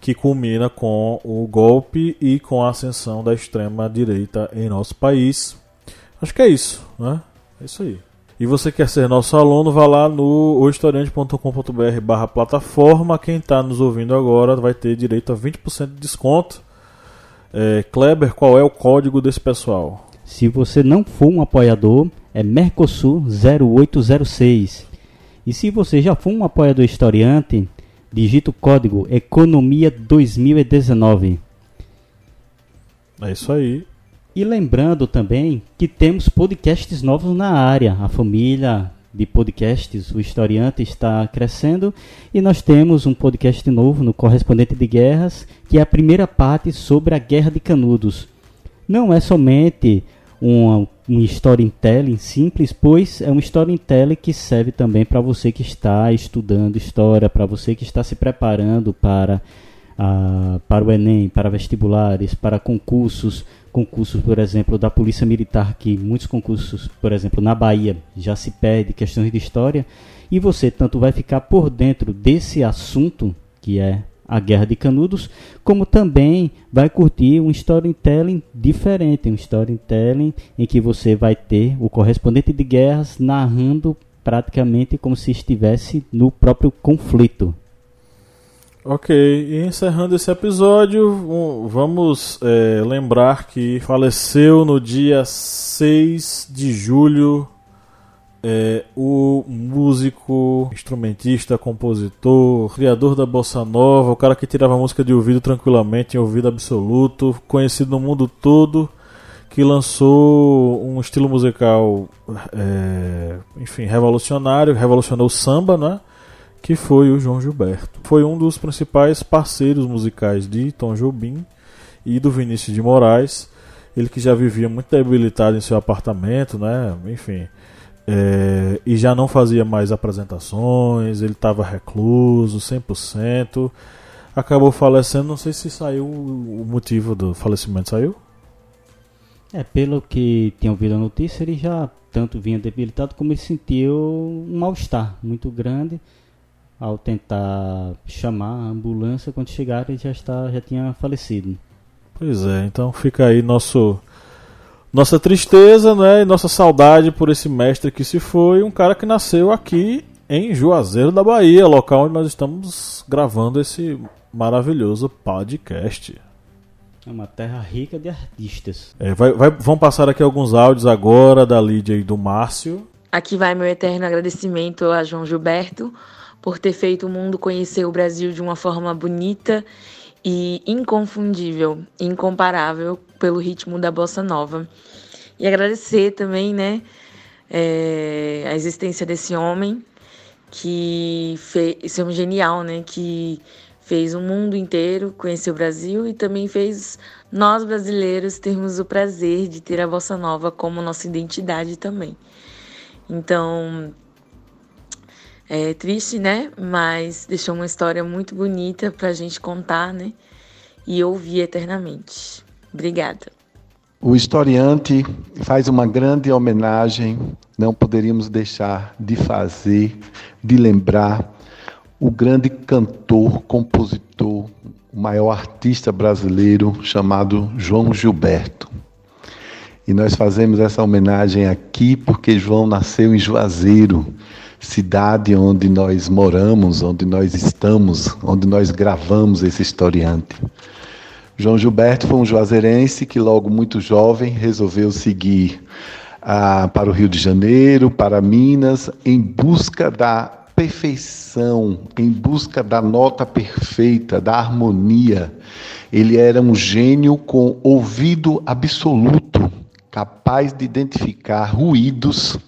que culmina com o golpe e com a ascensão da extrema direita em nosso país. Acho que é isso, né? É isso aí. E você quer ser nosso aluno, vá lá no ohistoriante.com.br barra plataforma. Quem está nos ouvindo agora vai ter direito a 20% de desconto. É, Kleber, qual é o código desse pessoal? Se você não for um apoiador, é Mercosul 0806. E se você já for um apoiador historiante, digita o código Economia 2019. É isso aí. E lembrando também que temos podcasts novos na área. A família de podcasts, o Historiante, está crescendo e nós temos um podcast novo no Correspondente de Guerras, que é a primeira parte sobre a Guerra de Canudos. Não é somente uma, um storytelling simples, pois é um storytelling que serve também para você que está estudando história, para você que está se preparando para, uh, para o Enem, para vestibulares, para concursos, concursos, por exemplo, da Polícia Militar, que muitos concursos, por exemplo, na Bahia já se pede questões de história, e você tanto vai ficar por dentro desse assunto, que é a Guerra de Canudos, como também vai curtir um storytelling diferente, um storytelling em que você vai ter o correspondente de guerras narrando praticamente como se estivesse no próprio conflito. Ok, e encerrando esse episódio, vamos é, lembrar que faleceu no dia 6 de julho é, o músico, instrumentista, compositor, criador da bossa nova, o cara que tirava música de ouvido tranquilamente, em ouvido absoluto, conhecido no mundo todo, que lançou um estilo musical, é, enfim, revolucionário, revolucionou o samba, né? Que foi o João Gilberto. Foi um dos principais parceiros musicais de Tom Jobim e do Vinícius de Moraes. Ele que já vivia muito debilitado em seu apartamento, né? Enfim, é, e já não fazia mais apresentações, ele estava recluso, 100%. Acabou falecendo, não sei se saiu o motivo do falecimento, saiu? É, pelo que tinha ouvido a notícia, ele já tanto vinha debilitado como ele sentiu um mal-estar muito grande ao tentar chamar a ambulância, quando chegaram ele já, está, já tinha falecido. Pois é, então fica aí nosso nossa tristeza, né, e nossa saudade por esse mestre que se foi, um cara que nasceu aqui em Juazeiro da Bahia, local onde nós estamos gravando esse maravilhoso podcast. É uma terra rica de artistas. É, vai, vai, vão passar aqui alguns áudios agora da Lídia e do Márcio. Aqui vai meu eterno agradecimento a João Gilberto por ter feito o mundo conhecer o Brasil de uma forma bonita e inconfundível, incomparável pelo ritmo da bossa nova. E agradecer também, né, é, a existência desse homem que fez, esse homem genial, né, que fez o mundo inteiro conhecer o Brasil e também fez nós brasileiros termos o prazer de ter a bossa nova como nossa identidade também. Então, é triste, né? Mas deixou uma história muito bonita para a gente contar, né? E ouvir eternamente. Obrigada. O historiante faz uma grande homenagem, não poderíamos deixar de fazer, de lembrar o grande cantor, compositor, o maior artista brasileiro chamado João Gilberto. E nós fazemos essa homenagem aqui porque João nasceu em Juazeiro, cidade onde nós moramos, onde nós estamos, onde nós gravamos esse historiante. João Gilberto foi um juazeirense que, logo muito jovem, resolveu seguir ah, para o Rio de Janeiro, para Minas, em busca da perfeição, em busca da nota perfeita, da harmonia. Ele era um gênio com ouvido absoluto, capaz de identificar ruídos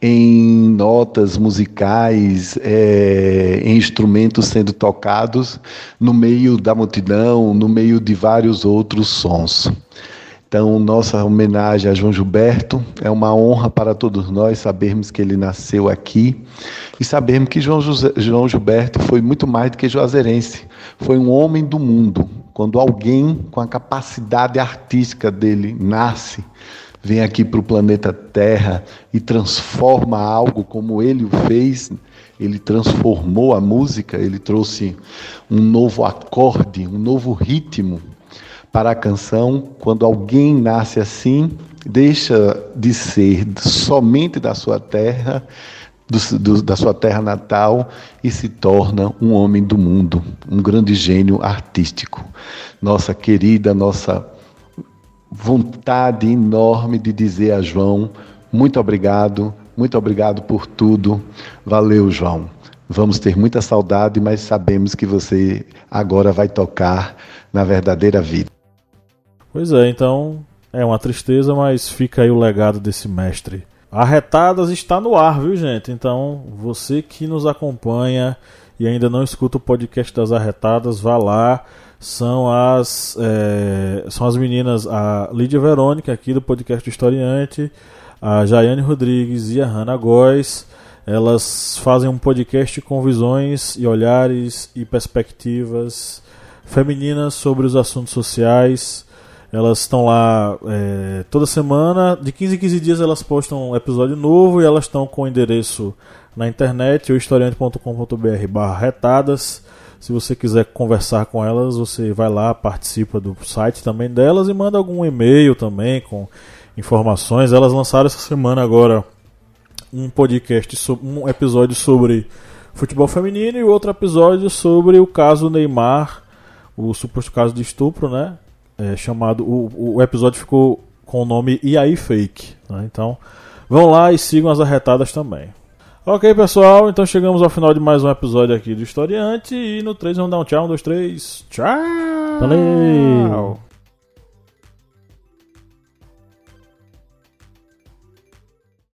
em notas musicais, é, em instrumentos sendo tocados no meio da multidão, no meio de vários outros sons. Então, nossa homenagem a João Gilberto é uma honra para todos nós sabermos que ele nasceu aqui e sabermos que João, José, João Gilberto foi muito mais do que juazeirense, foi um homem do mundo. Quando alguém com a capacidade artística dele nasce, vem aqui para o planeta Terra e transforma algo como ele o fez, ele transformou a música, ele trouxe um novo acorde, um novo ritmo para a canção. Quando alguém nasce assim, deixa de ser somente da sua terra, do, do, da sua terra natal e se torna um homem do mundo, um grande gênio artístico. Nossa querida, nossa vontade enorme de dizer a João: muito obrigado, muito obrigado por tudo. Valeu, João. Vamos ter muita saudade, mas sabemos que você agora vai tocar na verdadeira vida. Pois é, então é uma tristeza, mas fica aí o legado desse mestre. Arretadas está no ar, viu, gente? Então, você que nos acompanha e ainda não escuta o podcast das Arretadas, vá lá são as é, são as meninas a Lídia Verônica aqui do podcast Historiante, a Jaiane Rodrigues e a Hanna Góes. Elas fazem um podcast com visões e olhares e perspectivas femininas sobre os assuntos sociais. Elas estão lá é, toda semana, de 15 em 15 dias elas postam um episódio novo e elas estão com o endereço na internet, o historiante.com.br retadas se você quiser conversar com elas, você vai lá, participa do site também delas e manda algum e-mail também com informações. Elas lançaram essa semana agora um podcast, um episódio sobre futebol feminino e outro episódio sobre o caso Neymar, o suposto caso de estupro, né? É, chamado o, o episódio ficou com o nome E aí Fake. Né? Então vão lá e sigam as arretadas também. Ok, pessoal, então chegamos ao final de mais um episódio aqui do Historiante. E no 3 vamos dar um tchau. Um, dois, três. Tchau! Valeu!